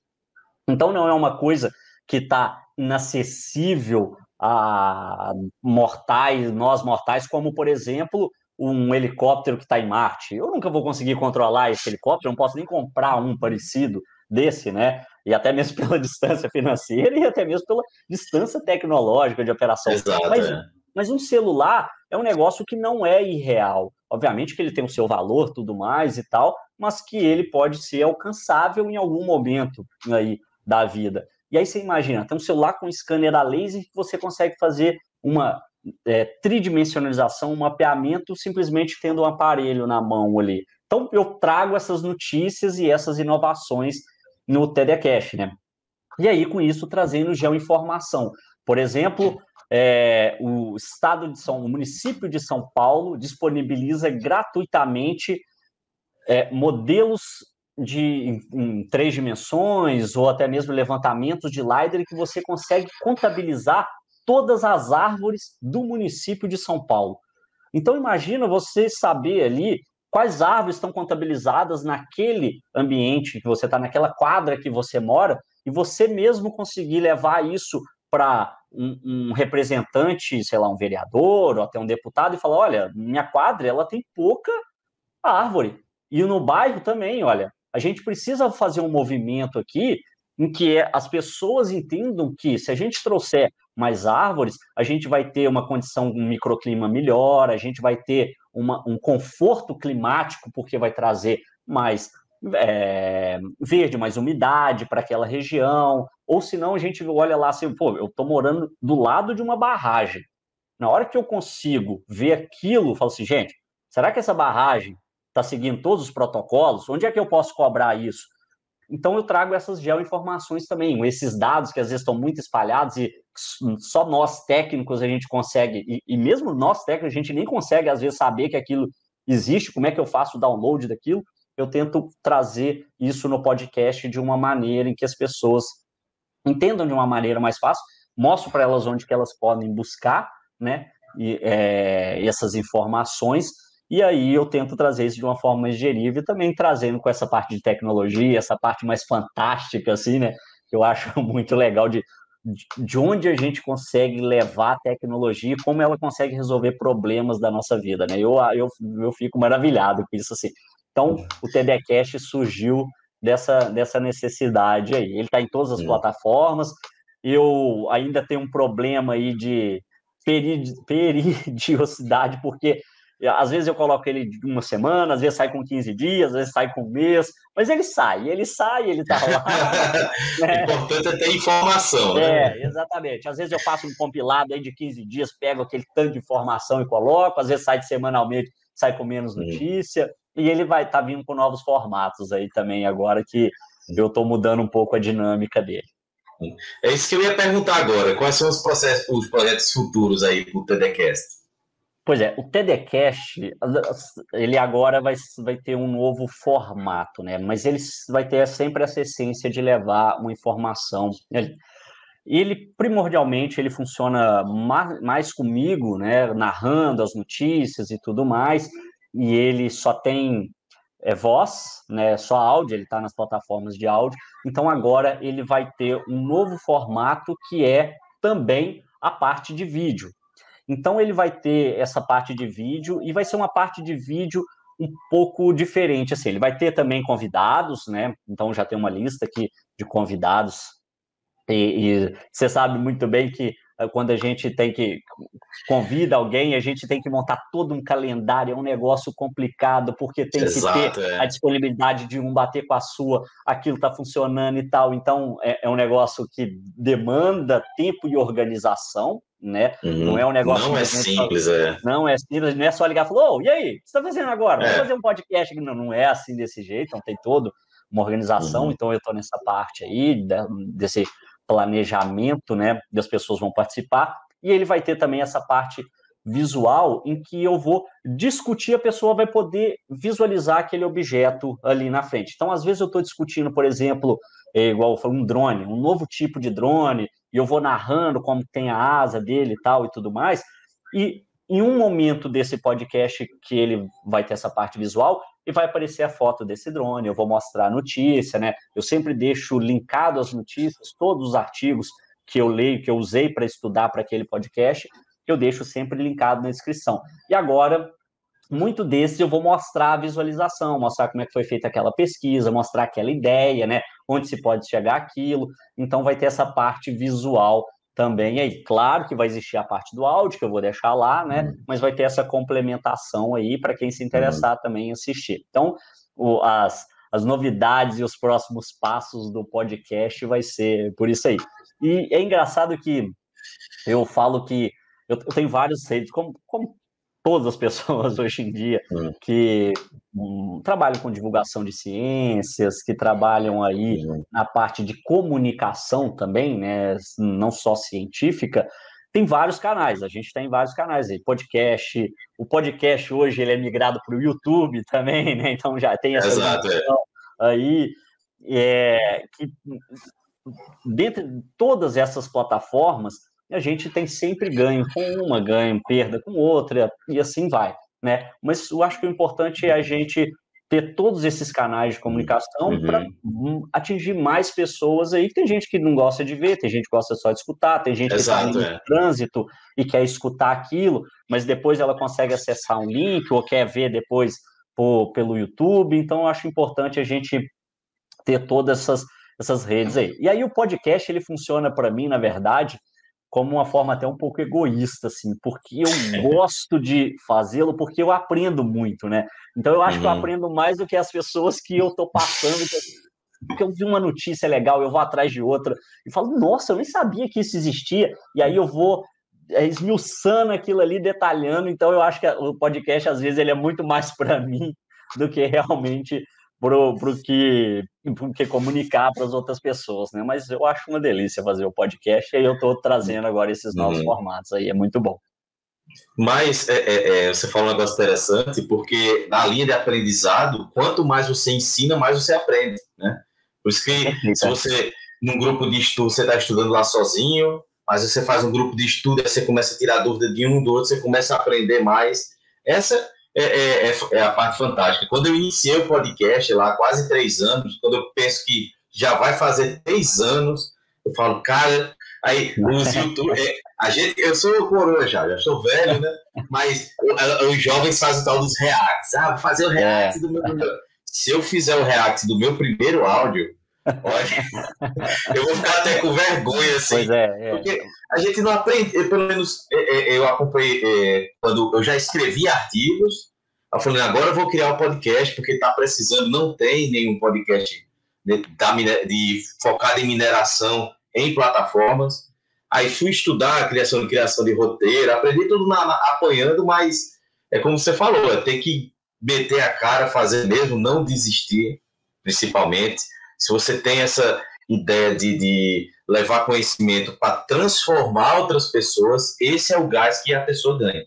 Então não é uma coisa que está inacessível a mortais, nós mortais, como por exemplo um helicóptero que está em Marte. Eu nunca vou conseguir controlar esse helicóptero, não posso nem comprar um parecido desse, né? E até mesmo pela distância financeira e até mesmo pela distância tecnológica de operação. Exato, mas, é. mas um celular é um negócio que não é irreal. Obviamente que ele tem o seu valor, tudo mais e tal, mas que ele pode ser alcançável em algum momento aí da vida. E aí você imagina, tem um celular com scanner a laser que você consegue fazer uma é, tridimensionalização, um mapeamento, simplesmente tendo um aparelho na mão ali. Então, eu trago essas notícias e essas inovações no TDCast, né? E aí, com isso, trazendo geoinformação. Por exemplo, é, o estado de São, o município de São Paulo disponibiliza gratuitamente é, modelos de em, em, três dimensões ou até mesmo levantamentos de LiDAR que você consegue contabilizar todas as árvores do município de São Paulo. Então imagina você saber ali quais árvores estão contabilizadas naquele ambiente que você está, naquela quadra que você mora, e você mesmo conseguir levar isso para um, um, representante, sei lá, um vereador ou até um deputado e falar, olha, minha quadra ela tem pouca árvore. E no bairro também, olha, a gente precisa fazer um movimento aqui em que as pessoas entendam que se a gente trouxer mais árvores, a gente vai ter uma condição, um microclima melhor, a gente vai ter uma, um conforto climático, porque vai trazer mais é, verde, mais umidade para aquela região, ou senão a gente olha lá assim, pô, eu estou morando do lado de uma barragem. Na hora que eu consigo ver aquilo, eu falo assim, gente, será que essa barragem está seguindo todos os protocolos? Onde é que eu posso cobrar isso? Então eu trago essas geoinformações também, esses dados que às vezes estão muito espalhados e só nós técnicos a gente consegue, e, e, mesmo nós técnicos a gente nem consegue às vezes saber que aquilo existe, como é que eu faço o download daquilo, eu tento trazer isso no podcast de uma maneira em que as pessoas entendam de uma maneira mais fácil, mostro para elas onde que elas podem buscar, né, e, é, essas informações, e aí eu tento trazer isso de uma forma e também trazendo com essa parte de tecnologia, essa parte mais fantástica, assim, né? Que eu acho muito legal de, de onde a gente consegue levar a tecnologia e como ela consegue resolver problemas da nossa vida, né? Eu, eu, eu fico maravilhado com isso, assim. Então, o TDCast surgiu dessa, dessa necessidade aí. Ele está em todas as Sim. plataformas. Eu ainda tenho um problema aí de peridiosidade, porque às vezes eu coloco ele de uma semana, às vezes sai com 15 dias, às vezes sai com um mês, mas ele sai, ele sai, ele tá lá. né? O importante é ter informação, né? É, exatamente. Às vezes eu faço um compilado aí de 15 dias, pego aquele tanto de informação e coloco, às vezes sai de semanalmente, sai com menos notícia, e ele vai estar tá vindo com novos formatos aí também agora que eu estou mudando um pouco a dinâmica dele. É isso que eu ia perguntar agora. Quais são os processos, os projetos futuros aí para o TDCast? Pois é, o TDCast, ele agora vai, vai ter um novo formato, né? Mas ele vai ter sempre essa essência de levar uma informação. Ele, primordialmente, ele funciona mais, mais comigo, né? Narrando as notícias e tudo mais. E ele só tem é, voz, né? Só áudio, ele está nas plataformas de áudio. Então, agora ele vai ter um novo formato que é também a parte de vídeo. Então ele vai ter essa parte de vídeo e vai ser uma parte de vídeo um pouco diferente, assim, ele vai ter também convidados, né? Então já tem uma lista aqui de convidados e, e você sabe muito bem que quando a gente tem que convida alguém, a gente tem que montar todo um calendário, é um negócio complicado, porque tem Exato, que ter é. a disponibilidade de um bater com a sua, aquilo está funcionando e tal. Então, é, é, um negócio que demanda tempo e organização, né? Uhum. Não é um negócio. Não é simples, é. Não é simples, não é só ligar e falar, e aí, o que você está fazendo agora? Vamos é. fazer um podcast? Não, não é assim desse jeito, não tem todo uma organização, uhum. então eu estou nessa parte aí, desse planejamento, né, das pessoas vão participar, e ele vai ter também essa parte visual em que eu vou discutir, a pessoa vai poder visualizar aquele objeto ali na frente. Então, às vezes eu estou discutindo, por exemplo, é, igual um drone, um novo tipo de drone, e eu vou narrando como tem a asa dele e tal e tudo mais, e em um momento desse podcast que ele vai ter essa parte visual, e vai aparecer a foto desse drone, eu vou mostrar a notícia, né? Eu sempre deixo linkado as notícias, todos os artigos que eu leio, que eu usei para estudar para aquele podcast, eu deixo sempre linkado na descrição. E agora, muito desses eu vou mostrar a visualização, mostrar como é que foi feita aquela pesquisa, mostrar aquela ideia, né? Onde se pode chegar aquilo. Então vai ter essa parte visual também aí. Claro que vai existir a parte do áudio, que eu vou deixar lá, né? Uhum. Mas vai ter essa complementação aí para quem se interessar uhum. também assistir. Então, o, as, as novidades e os próximos passos do podcast vai ser por isso aí. E é engraçado que eu falo que eu, eu tenho vários redes, como, como todas as pessoas hoje em dia uhum. que um, trabalham com divulgação de ciências, que trabalham aí uhum. na parte de comunicação também, né, não só científica, tem vários canais, a gente tem vários canais aí, podcast, o podcast hoje ele é migrado para o YouTube também, né, então já tem essa Exato, é. aí, é, que dentre todas essas plataformas, a gente tem sempre ganho com uma, ganho, perda com outra, e assim vai, né? Mas eu acho que o importante é a gente ter todos esses canais de comunicação uhum. para atingir mais pessoas aí. Tem gente que não gosta de ver, tem gente que gosta só de escutar, tem gente Exato, que está no é. trânsito e quer escutar aquilo, mas depois ela consegue acessar um link ou quer ver depois por, pelo YouTube. Então, eu acho importante a gente ter todas essas, essas redes aí. E aí o podcast ele funciona para mim, na verdade, como uma forma até um pouco egoísta, assim, porque eu gosto de fazê-lo, porque eu aprendo muito, né? Então eu acho uhum. que eu uhum. aprendo mais do que as pessoas que eu tô passando, porque eu vi uma notícia legal, eu vou atrás de outra e falo, nossa, eu nem sabia que isso existia, e aí eu vou é, esmiuçando aquilo ali, detalhando, então eu acho que o podcast, às vezes, ele é muito mais para mim do que realmente pro, pro que, pro que comunicar para as outras pessoas, né? Mas eu acho uma delícia fazer o podcast e eu estou trazendo agora esses novos uhum. formatos aí, é muito bom. Mas é, é, é, você fala um negócio interessante, porque na linha de aprendizado, quanto mais você ensina, mais você aprende, né? Por isso que se você, num grupo de estudo, você está estudando lá sozinho, mas você faz um grupo de estudo, aí você começa a tirar dúvida de um, do outro, você começa a aprender mais. Essa é, é, é, é, a parte fantástica. Quando eu iniciei o podcast lá, há quase três anos, quando eu penso que já vai fazer três anos, eu falo, cara, aí os YouTube. É, a gente, eu sou coroa já, já sou velho, né? Mas os jovens fazem o tal dos reacts. Ah, vou fazer o react é. do meu. Se eu fizer o react do meu primeiro áudio, Olha, eu vou ficar até com vergonha, assim. Pois é, é. Porque a gente não aprende, eu, pelo menos é, é, eu acompanhei, é, quando eu já escrevi artigos, eu falei, agora eu vou criar um podcast, porque está precisando, não tem nenhum podcast de, de, de, focado em mineração em plataformas. Aí fui estudar a criação de criação de roteiro, aprendi tudo na, na, apanhando, mas é como você falou, ter que meter a cara, fazer mesmo, não desistir, principalmente se você tem essa ideia de, de levar conhecimento para transformar outras pessoas, esse é o gás que a pessoa ganha.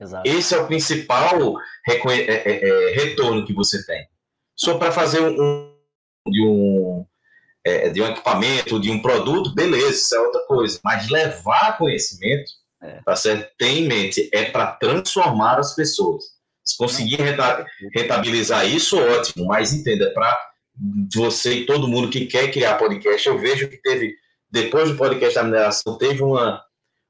Exato. Esse é o principal é, é, é, retorno que você tem. Só para fazer um, de um de um equipamento, de um produto, beleza, isso é outra coisa. Mas levar conhecimento, é. tá certo? Tem em mente, é para transformar as pessoas. Se conseguir rentabilizar isso, ótimo, mas entenda, é para você e todo mundo que quer criar podcast, eu vejo que teve, depois do podcast da mineração, teve uma,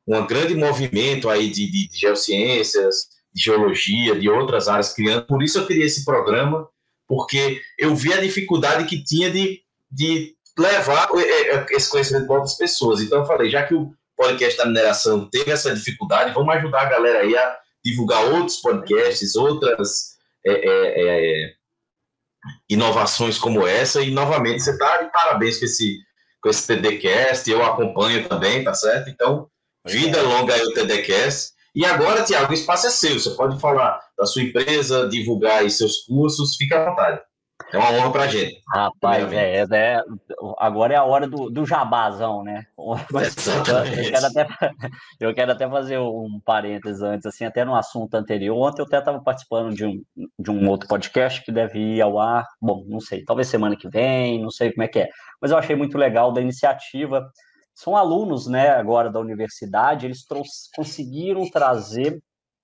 um grande movimento aí de, de, de geociências, de geologia, de outras áreas criando. Por isso eu criei esse programa, porque eu vi a dificuldade que tinha de, de levar é, é, esse conhecimento para outras pessoas. Então eu falei, já que o podcast da mineração teve essa dificuldade, vamos ajudar a galera aí a divulgar outros podcasts, outras é, é, é, inovações como essa. E novamente, você está de parabéns com esse, com esse TDCast, eu acompanho também, tá certo? Então, vida longa aí o TDCast. E agora, Tiago, o espaço é seu. Você pode falar da sua empresa, divulgar aí seus cursos, fica à vontade. É uma honra pra gente. Rapaz, é, é, agora é a hora do, do jabazão, né? Eu quero, até, eu quero até fazer um parênteses antes, assim, até no assunto anterior. Ontem eu até estava participando de um, de um outro podcast que deve ir ao ar, bom, não sei, talvez semana que vem, não sei como é que é. Mas eu achei muito legal da iniciativa. São alunos, né, agora da universidade, eles conseguiram trazer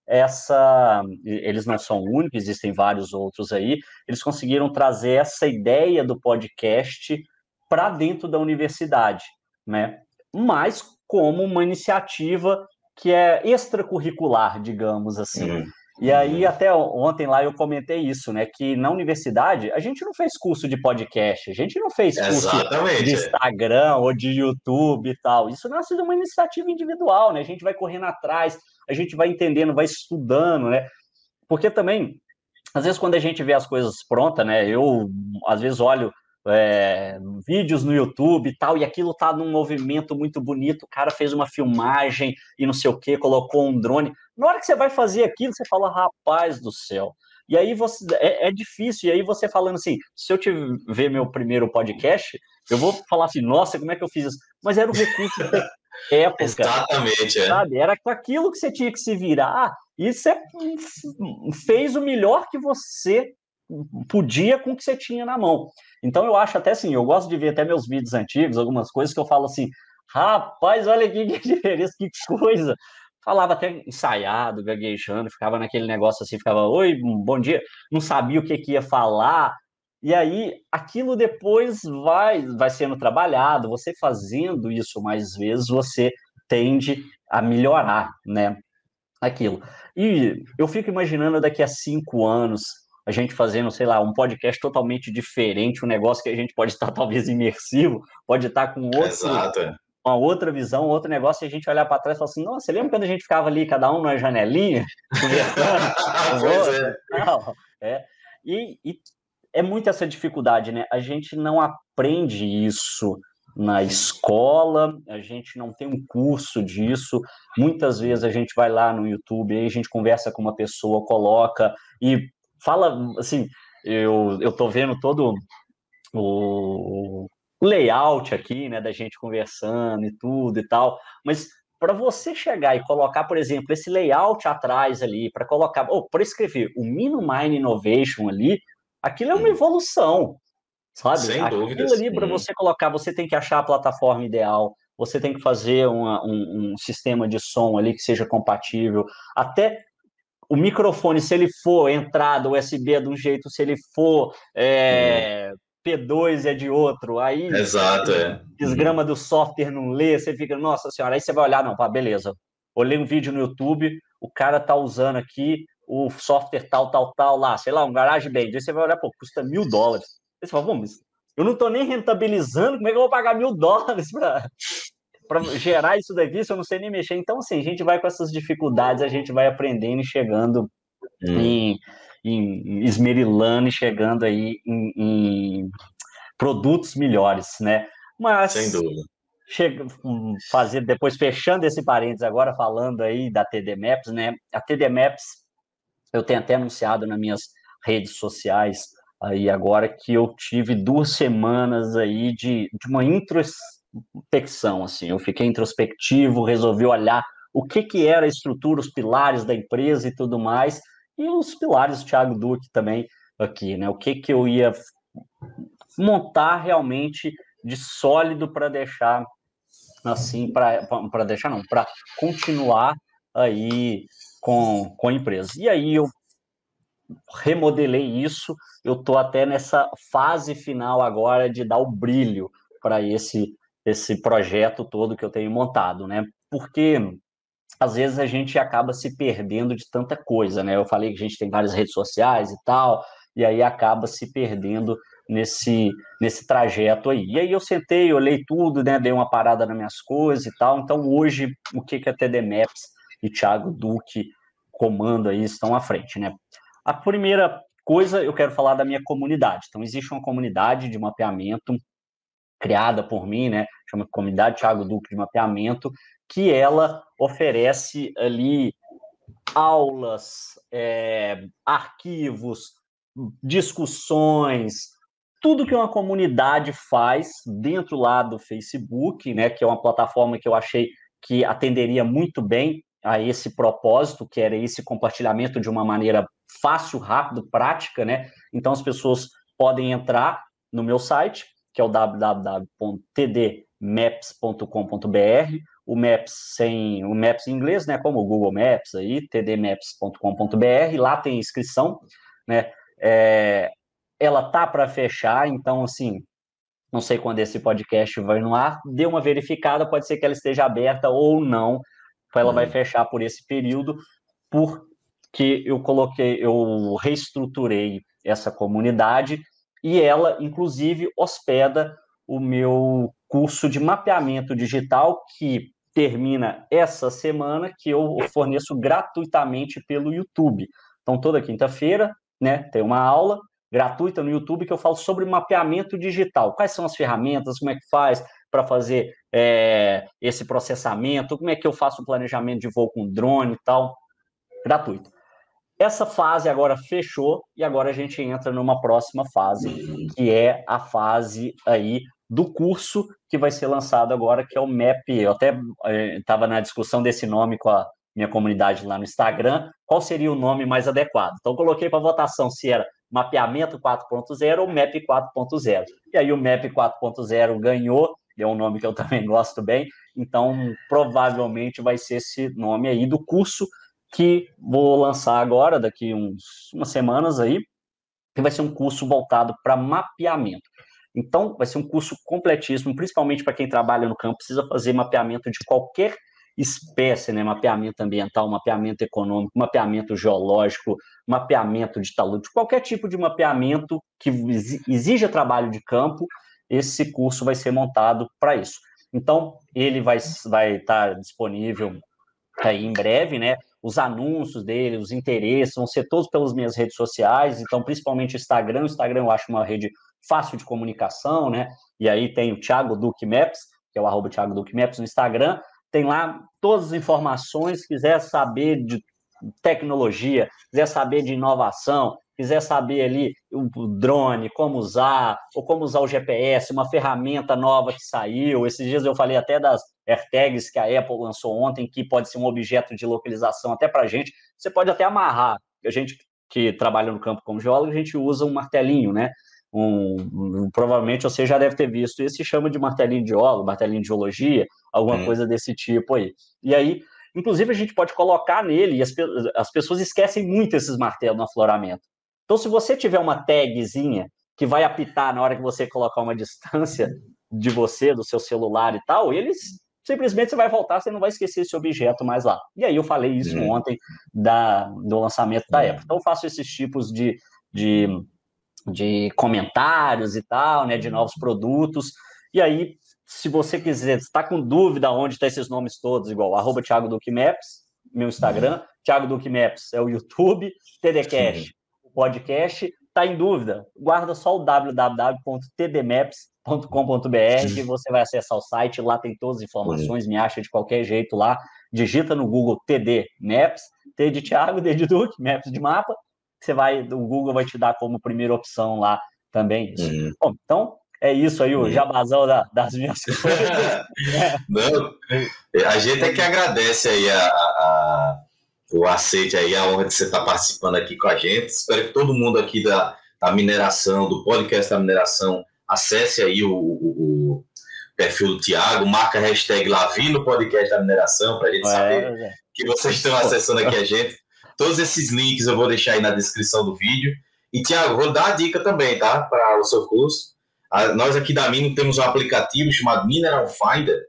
essa. Eles não são únicos, existem vários outros aí. Eles conseguiram trazer essa ideia do podcast para dentro da universidade, né? Mas como uma iniciativa que é extracurricular, digamos assim. Uhum. E aí, até ontem lá eu comentei isso, né? Que na universidade a gente não fez curso de podcast, a gente não fez curso Exatamente. de Instagram ou de YouTube e tal. Isso nasce de uma iniciativa individual, né? A gente vai correndo atrás, a gente vai entendendo, vai estudando, né? Porque também, às vezes, quando a gente vê as coisas prontas, né? Eu, às vezes, olho é, vídeos no YouTube e tal, e aquilo tá num movimento muito bonito, o cara fez uma filmagem e não sei o que, colocou um drone. Na hora que você vai fazer aquilo, você fala, rapaz do céu. E aí você é, é difícil, e aí você falando assim, se eu te ver meu primeiro podcast, eu vou falar assim, nossa, como é que eu fiz isso? Mas era o recurso época. Exatamente, é. Sabe? Era com aquilo que você tinha que se virar, e você fez o melhor que você podia com o que você tinha na mão. Então eu acho até assim, eu gosto de ver até meus vídeos antigos, algumas coisas que eu falo assim, rapaz, olha aqui que diferença, que coisa. Falava até ensaiado, gaguejando, ficava naquele negócio assim, ficava, oi, bom dia, não sabia o que, que ia falar. E aí, aquilo depois vai, vai sendo trabalhado, você fazendo isso mais vezes, você tende a melhorar, né? Aquilo. E eu fico imaginando daqui a cinco anos, a gente fazendo, sei lá, um podcast totalmente diferente, um negócio que a gente pode estar talvez imersivo, pode estar com outro, Exato. Uma outra visão, outro negócio, e a gente olhar para trás e falar assim, nossa, lembra quando a gente ficava ali, cada um numa janelinha, conversando? pois é. Não, é. E, e é muito essa dificuldade, né? A gente não aprende isso na escola, a gente não tem um curso disso. Muitas vezes a gente vai lá no YouTube, aí a gente conversa com uma pessoa, coloca e fala assim, eu, eu tô vendo todo o layout aqui, né, da gente conversando e tudo e tal, mas para você chegar e colocar, por exemplo, esse layout atrás ali, para colocar, ou para escrever o Mino Mine Innovation ali, aquilo é uma evolução, sabe? Sem aquilo dúvidas. ali para você colocar, você tem que achar a plataforma ideal, você tem que fazer uma, um, um sistema de som ali que seja compatível, até o microfone, se ele for entrada USB é de um jeito, se ele for é, P2 é de outro, aí Exato, é. desgrama do software não lê, você fica, nossa senhora, aí você vai olhar, não, pá, beleza. Olhei um vídeo no YouTube, o cara tá usando aqui o software tal, tal, tal lá, sei lá, um GarageBand, aí você vai olhar, pô, custa mil dólares. Aí você fala, mas eu não tô nem rentabilizando, como é que eu vou pagar mil dólares para para gerar isso daqui, se eu não sei nem mexer. Então, assim, a gente vai com essas dificuldades, a gente vai aprendendo e chegando hum. em, em esmerilando e chegando aí em, em, produtos melhores, né? Mas sem dúvida. Chega, fazer depois fechando esse parênteses agora falando aí da TD Maps, né? A TD Maps eu tenho até anunciado nas minhas redes sociais aí agora que eu tive duas semanas aí de, de uma intros, introspecção, assim. Eu fiquei introspectivo, resolvi olhar o que que era a estrutura, os pilares da empresa e tudo mais, e os pilares do Thiago Duque também aqui, né? O que que eu ia montar realmente de sólido para deixar assim, para deixar não, para continuar aí com, com a empresa. E aí eu remodelei isso, eu tô até nessa fase final agora de dar o brilho para esse esse projeto todo que eu tenho montado, né? Porque às vezes a gente acaba se perdendo de tanta coisa, né? Eu falei que a gente tem várias redes sociais e tal, e aí acaba se perdendo nesse, nesse trajeto aí. E aí eu sentei, olhei tudo, né, dei uma parada nas minhas coisas e tal. Então hoje, o que, que a TD Maps e Thiago Duque comando aí estão à frente, né? A primeira coisa, eu quero falar da minha comunidade. Então existe uma comunidade de mapeamento criada por mim, né? Chama Comunidade Thiago Duque de Mapeamento, que ela oferece ali aulas, é, arquivos, discussões, tudo que uma comunidade faz dentro lá do Facebook, né, que é uma plataforma que eu achei que atenderia muito bem a esse propósito, que era esse compartilhamento de uma maneira fácil, rápida, prática, né? Então as pessoas podem entrar no meu site, que é o www.tdmaps.com.br, o Maps sem o Maps em inglês, né, como o Google Maps aí, tdmaps.com.br, lá tem inscrição, né? É, ela tá para fechar, então assim, não sei quando esse podcast vai no ar, dê uma verificada, pode ser que ela esteja aberta ou não, ela vai uhum. fechar por esse período, porque eu coloquei, eu reestruturei essa comunidade e ela, inclusive, hospeda o meu curso de mapeamento digital que termina essa semana, que eu forneço gratuitamente pelo YouTube. Então, toda quinta-feira, né, tem uma aula gratuita no YouTube que eu falo sobre mapeamento digital. Quais são as ferramentas, como é que faz para fazer é, esse processamento, como é que eu faço o planejamento de voo com drone e tal. Gratuito. Essa fase agora fechou e agora a gente entra numa próxima fase, que é a fase aí do curso que vai ser lançado agora, que é o MAP. Eu até estava eh, na discussão desse nome com a minha comunidade lá no Instagram, qual seria o nome mais adequado. Então, coloquei para votação se era Mapeamento 4.0 ou MAP 4.0. E aí o MAP 4.0 ganhou, é um nome que eu também gosto bem, então provavelmente vai ser esse nome aí do curso que vou lançar agora, daqui uns umas semanas aí, que vai ser um curso voltado para mapeamento. Então, vai ser um curso completíssimo, principalmente para quem trabalha no campo, precisa fazer mapeamento de qualquer espécie, né? Mapeamento ambiental, mapeamento econômico, mapeamento geológico, mapeamento de talude, qualquer tipo de mapeamento que exija trabalho de campo, esse curso vai ser montado para isso. Então, ele vai, vai estar disponível aí em breve, né? Os anúncios dele, os interesses vão ser todos pelas minhas redes sociais, então principalmente o Instagram. O Instagram eu acho uma rede fácil de comunicação, né? E aí tem o Thiago Duque Maps, que é o arroba Thiago Duque Maps no Instagram. Tem lá todas as informações, quiser saber de tecnologia, quiser saber de inovação, quiser saber ali o drone, como usar, ou como usar o GPS, uma ferramenta nova que saiu. Esses dias eu falei até das AirTags que a Apple lançou ontem, que pode ser um objeto de localização até para a gente. Você pode até amarrar. A gente que trabalha no campo como geólogo, a gente usa um martelinho, né? Um, um, provavelmente você já deve ter visto. Esse chama de martelinho de geólogo, martelinho de geologia, alguma hum. coisa desse tipo aí. E aí, inclusive, a gente pode colocar nele, e as, as pessoas esquecem muito esses martelos no afloramento. Então, se você tiver uma tagzinha que vai apitar na hora que você colocar uma distância de você, do seu celular e tal, eles simplesmente você vai voltar, você não vai esquecer esse objeto mais lá. E aí eu falei isso uhum. ontem da, do lançamento da Apple. Então eu faço esses tipos de, de, de comentários e tal, né, de novos produtos. E aí, se você quiser, está com dúvida onde estão tá esses nomes todos, igual arroba Thiago Duque Maps, meu Instagram, Thiago Duque Maps é o YouTube, TDCast podcast, está em dúvida, guarda só o www.tdmaps.com.br que você vai acessar o site, lá tem todas as informações, me acha de qualquer jeito lá, digita no Google TD Maps, T de Thiago, D de Duque, Maps de mapa, você vai, o Google vai te dar como primeira opção lá também isso. Uhum. Bom, então, é isso aí, o uhum. jabazão da, das minhas coisas. Não, a gente é que agradece aí a, a, o aceite aí, a honra de você estar participando aqui com a gente. Espero que todo mundo aqui da, da mineração, do podcast da mineração, acesse aí o, o, o perfil do Tiago, marca a hashtag Lavi no podcast da mineração, para a gente é, saber é. que vocês estão acessando aqui a gente. Todos esses links eu vou deixar aí na descrição do vídeo. E, Tiago, vou dar a dica também, tá? Para o seu curso. A, nós aqui da Mino temos um aplicativo chamado Mineral Finder,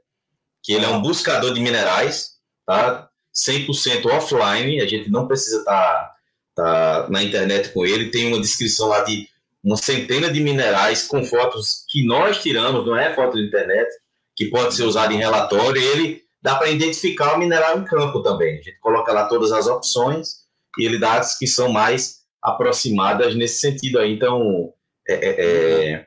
que ele é um buscador de minerais, tá? 100% offline, a gente não precisa estar tá, tá na internet com ele, tem uma descrição lá de uma centena de minerais com fotos que nós tiramos, não é foto de internet, que pode ser usado em relatório, ele dá para identificar o mineral em campo também. A gente coloca lá todas as opções e ele dá as que são mais aproximadas nesse sentido aí. Então, é, é, é,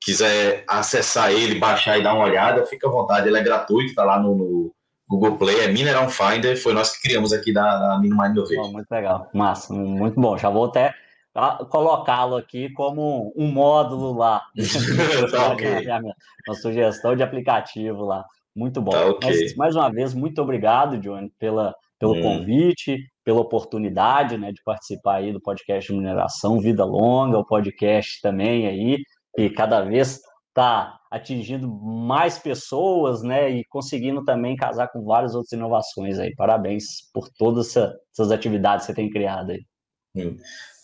quiser acessar ele, baixar e dar uma olhada, fica à vontade, ele é gratuito, está lá no, no, Google Play, é Mineral Finder, foi nós que criamos aqui da, da Minimind Innovation. Oh, muito legal, massa, muito bom, já vou até colocá-lo aqui como um módulo lá. tá, okay. Uma sugestão de aplicativo lá. Muito bom. Tá, okay. Mas, mais uma vez, muito obrigado, Johnny, pela, pelo hum. convite, pela oportunidade né, de participar aí do podcast de mineração Vida Longa, o podcast também aí, que cada vez está atingindo mais pessoas, né, e conseguindo também casar com várias outras inovações aí. Parabéns por todas essa, essas atividades que você tem criado aí.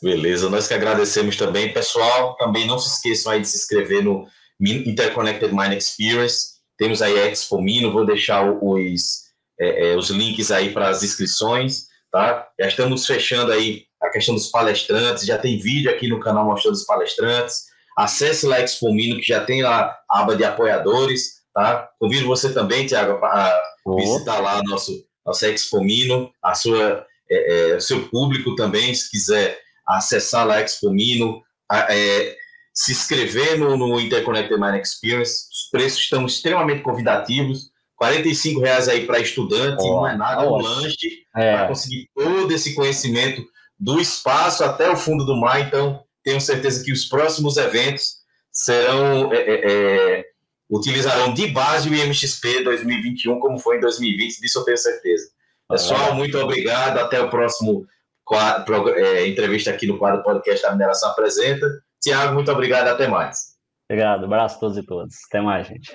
Beleza, nós que agradecemos também. Pessoal, também não se esqueçam aí de se inscrever no Interconnected Mind Experience. Temos aí a Expo Mino, vou deixar os, é, é, os links aí para as inscrições, tá? Já estamos fechando aí a questão dos palestrantes, já tem vídeo aqui no canal mostrando os palestrantes. Acesse lá a Expo Mino, que já tem lá a aba de apoiadores, tá? Convido você também, Tiago, a visitar lá nosso, nosso Expo Mino, a sua, é, é, seu público também, se quiser acessar lá a Expo Mino, a, é, se inscrever no, no Interconnected Mind Experience. Os preços estão extremamente convidativos. R$ reais aí para estudante, oh, não é nada um lanche, é. para conseguir todo esse conhecimento do espaço até o fundo do mar. Então, tenho certeza que os próximos eventos serão é, é, é utilizarão de base o IMXP 2021, como foi em 2020, disso eu tenho certeza. Pessoal, muito obrigado. Até o próximo quadro, é, entrevista aqui no quadro podcast da Mineração Apresenta. Tiago, muito obrigado. Até mais. Obrigado. Abraço a todos e todas. Até mais, gente.